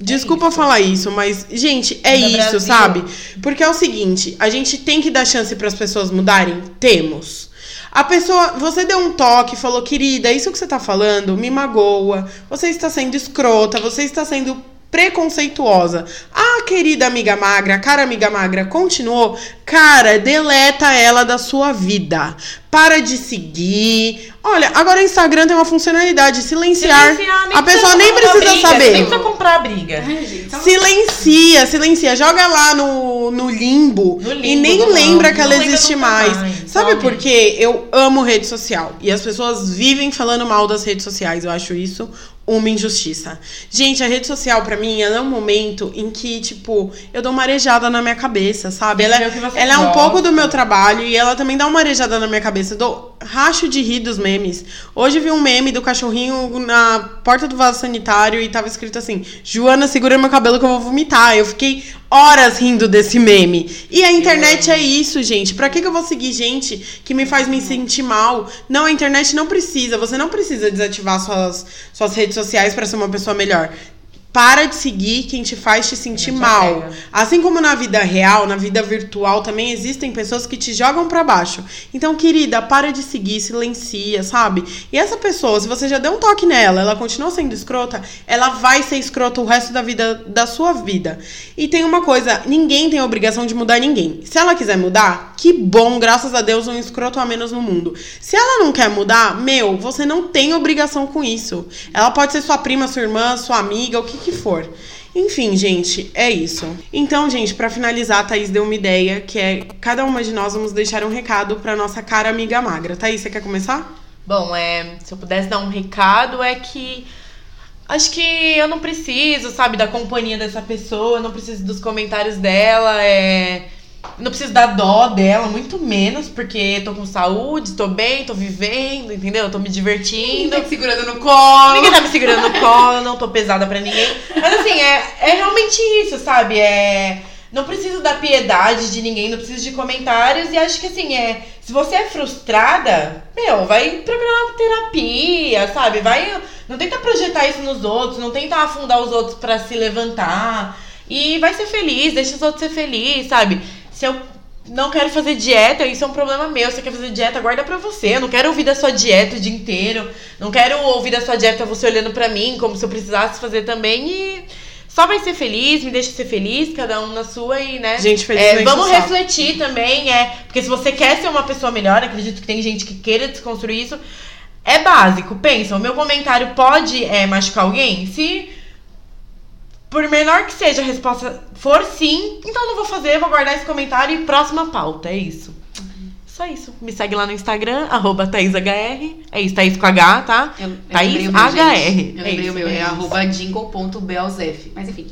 Desculpa falar isso, mas, gente, é No isso, Brasil. sabe? Porque é o seguinte, a gente tem que dar chance para as pessoas mudarem? Temos. A pessoa, você deu um toque, falou, querida, isso que você tá falando me magoa. Você está sendo escrota, você está sendo preconceituosa. Ah, querida amiga magra, cara amiga magra, continuou. Cara, deleta ela da sua vida. Para de seguir. Olha, agora o Instagram tem uma funcionalidade, silenciar. Silenciar, a pessoa nem precisa briga, saber. Nem precisa comprar briga. Ai, gente, só- Silencia, silencia. Joga lá no, no limbo, No limbo, e nem não, lembra não que ela existe mais. mais, Sabe sabe? por quê? Eu amo rede social. E as pessoas vivem falando mal das redes sociais. Eu acho isso uma injustiça. Gente, a rede social, pra mim, ela é um momento em que, tipo, eu dou uma arejada na minha cabeça, sabe? Ela, você ela é um pouco do meu trabalho e ela também dá uma arejada na minha cabeça. Eu dou racho de rir dos memes. Hoje vi um meme do cachorrinho na porta do vaso sanitário e tava escrito assim: Joana, segura meu cabelo que eu vou vomitar. Eu fiquei horas rindo desse meme. E a internet é isso, gente. Pra que, que eu vou seguir gente que me faz me sentir mal? Não, a internet não precisa. Você não precisa desativar suas, suas redes sociais pra ser uma pessoa melhor. Para de seguir quem te faz te sentir mal. apega. Assim como na vida real, na vida virtual, também existem pessoas que te jogam pra baixo. Então, querida, para de seguir, silencia, sabe? E essa pessoa, se você já deu um toque nela, ela continua sendo escrota, ela vai ser escrota o resto da vida da sua vida. E tem uma coisa, ninguém tem a obrigação de mudar ninguém. Se ela quiser mudar, que bom, graças a Deus, um escroto a menos no mundo. Se ela não quer mudar, meu, você não tem obrigação com isso. Ela pode ser sua prima, sua irmã, sua amiga, o que que for. Enfim, gente, é isso. Então, gente, pra finalizar, a Thaís deu uma ideia, que é cada uma de nós vamos deixar um recado pra nossa cara amiga magra. Thaís, você quer começar? Bom, é, se eu pudesse dar um recado, é que acho que eu não preciso, sabe, da companhia dessa pessoa, eu não preciso dos comentários dela, é. Não preciso dar dó dela, muito menos, porque tô com saúde, tô bem, tô vivendo, entendeu? Tô me divertindo. Ninguém tá segurando no colo. Ninguém tá me segurando no colo, não tô pesada pra ninguém. Mas assim, é, é realmente isso, sabe? É. Não preciso da piedade de ninguém, não preciso de comentários. E acho que assim, é. Se você é frustrada, meu, vai procurar uma terapia, sabe? Vai. Não tenta projetar isso nos outros, não tenta afundar os outros pra se levantar. E vai ser feliz, deixa os outros ser felizes, sabe? Se eu não quero fazer dieta, isso é um problema meu. Se você quer fazer dieta, guarda pra você. Eu não quero ouvir da sua dieta o dia inteiro. Não quero ouvir da sua dieta você olhando pra mim, como se eu precisasse fazer também. E só vai ser feliz, me deixa ser feliz, cada um na sua e, né? Gente, feliz É, vamos refletir também, é. Porque se você quer ser uma pessoa melhor, acredito que tem gente que queira desconstruir isso. É básico, pensa, o meu comentário pode é, machucar alguém? Se por menor que seja a resposta for sim, então eu não vou fazer, vou guardar esse comentário e próxima pauta, é isso. Só isso. Me segue lá no Instagram, arroba ThaísHR. É isso, Thaís com H, tá? Eu, eu Thaís meu, HR. Eu É lembrei isso, o meu, é é, arroba jingle.belzef. Mas enfim.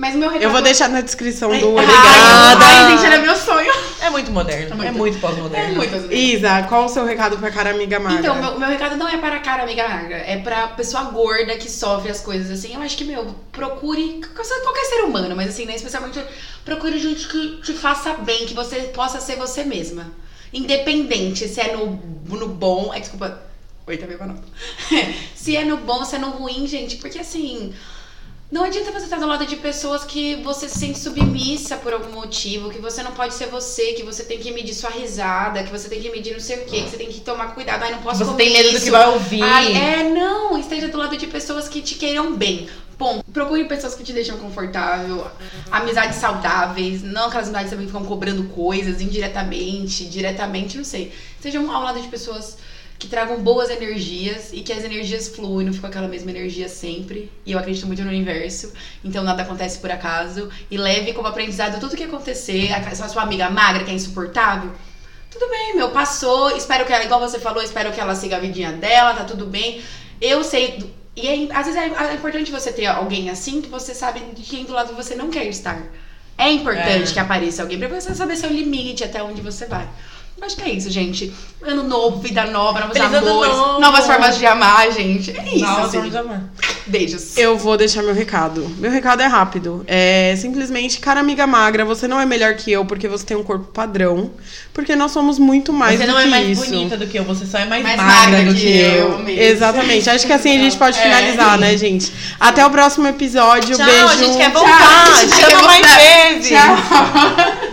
Mas o meu recado... Eu vou deixar na descrição do. Obrigada. Ai, gente, era meu sonho. É muito moderno. É muito. É muito É pós-moderno. muito Isa, qual o seu recado pra cara amiga magra? Então, meu, meu recado não é para cara amiga magra, é pra pessoa gorda que sofre as coisas assim. Eu acho que, meu, procure qualquer ser humano, mas assim, né, especialmente procure gente que te faça bem, que você possa ser você mesma. Independente se é no, no bom. Ai, desculpa. Oi, tá vendo? Se é no bom, se é no ruim, gente, porque assim. Não adianta você estar do lado de pessoas que você se sente submissa por algum motivo, que você não pode ser você, que você tem que medir sua risada, que você tem que medir não sei o quê, que você tem que tomar cuidado. Ai, não posso Você comer tem medo do isso. que vai ouvir. Ai, é, não. Esteja do lado de pessoas que te queiram bem. Bom, procure pessoas que te deixam confortável, amizades saudáveis, não aquelas amizades também que ficam cobrando coisas indiretamente, diretamente, não sei. Sejam ao lado de pessoas que tragam boas energias e que as energias fluem, não ficam aquela mesma energia sempre. E eu acredito muito no universo, então nada acontece por acaso. E leve como aprendizado tudo que acontecer. A a sua amiga magra que é insuportável, tudo bem, meu, passou. Espero que ela, igual você falou, espero que ela siga a vidinha dela, tá tudo bem. Eu sei. E é- às vezes é, é importante você ter alguém assim que você sabe de quem do lado você não quer estar. É importante É. que apareça alguém pra você saber seu limite, até onde você vai. Acho que é isso, gente. Ano novo, vida nova, novos Feliz amores, novas formas de amar, gente. É isso, Nossa, assim. vamos amar. Beijos. Eu vou deixar meu recado. Meu recado é rápido. É simplesmente, cara amiga magra, você não é melhor que eu porque você tem um corpo padrão. Porque nós somos muito mais Você do não é que mais isso. bonita do que eu, você só é mais, Mais magra, magra do que que eu. eu. mesmo. Exatamente. Acho que assim a gente pode É. finalizar, né, gente? Até o próximo episódio. Tchau, Beijo. a gente quer Tchau, voltar. a gente quer Chama mais vezes. Tchau.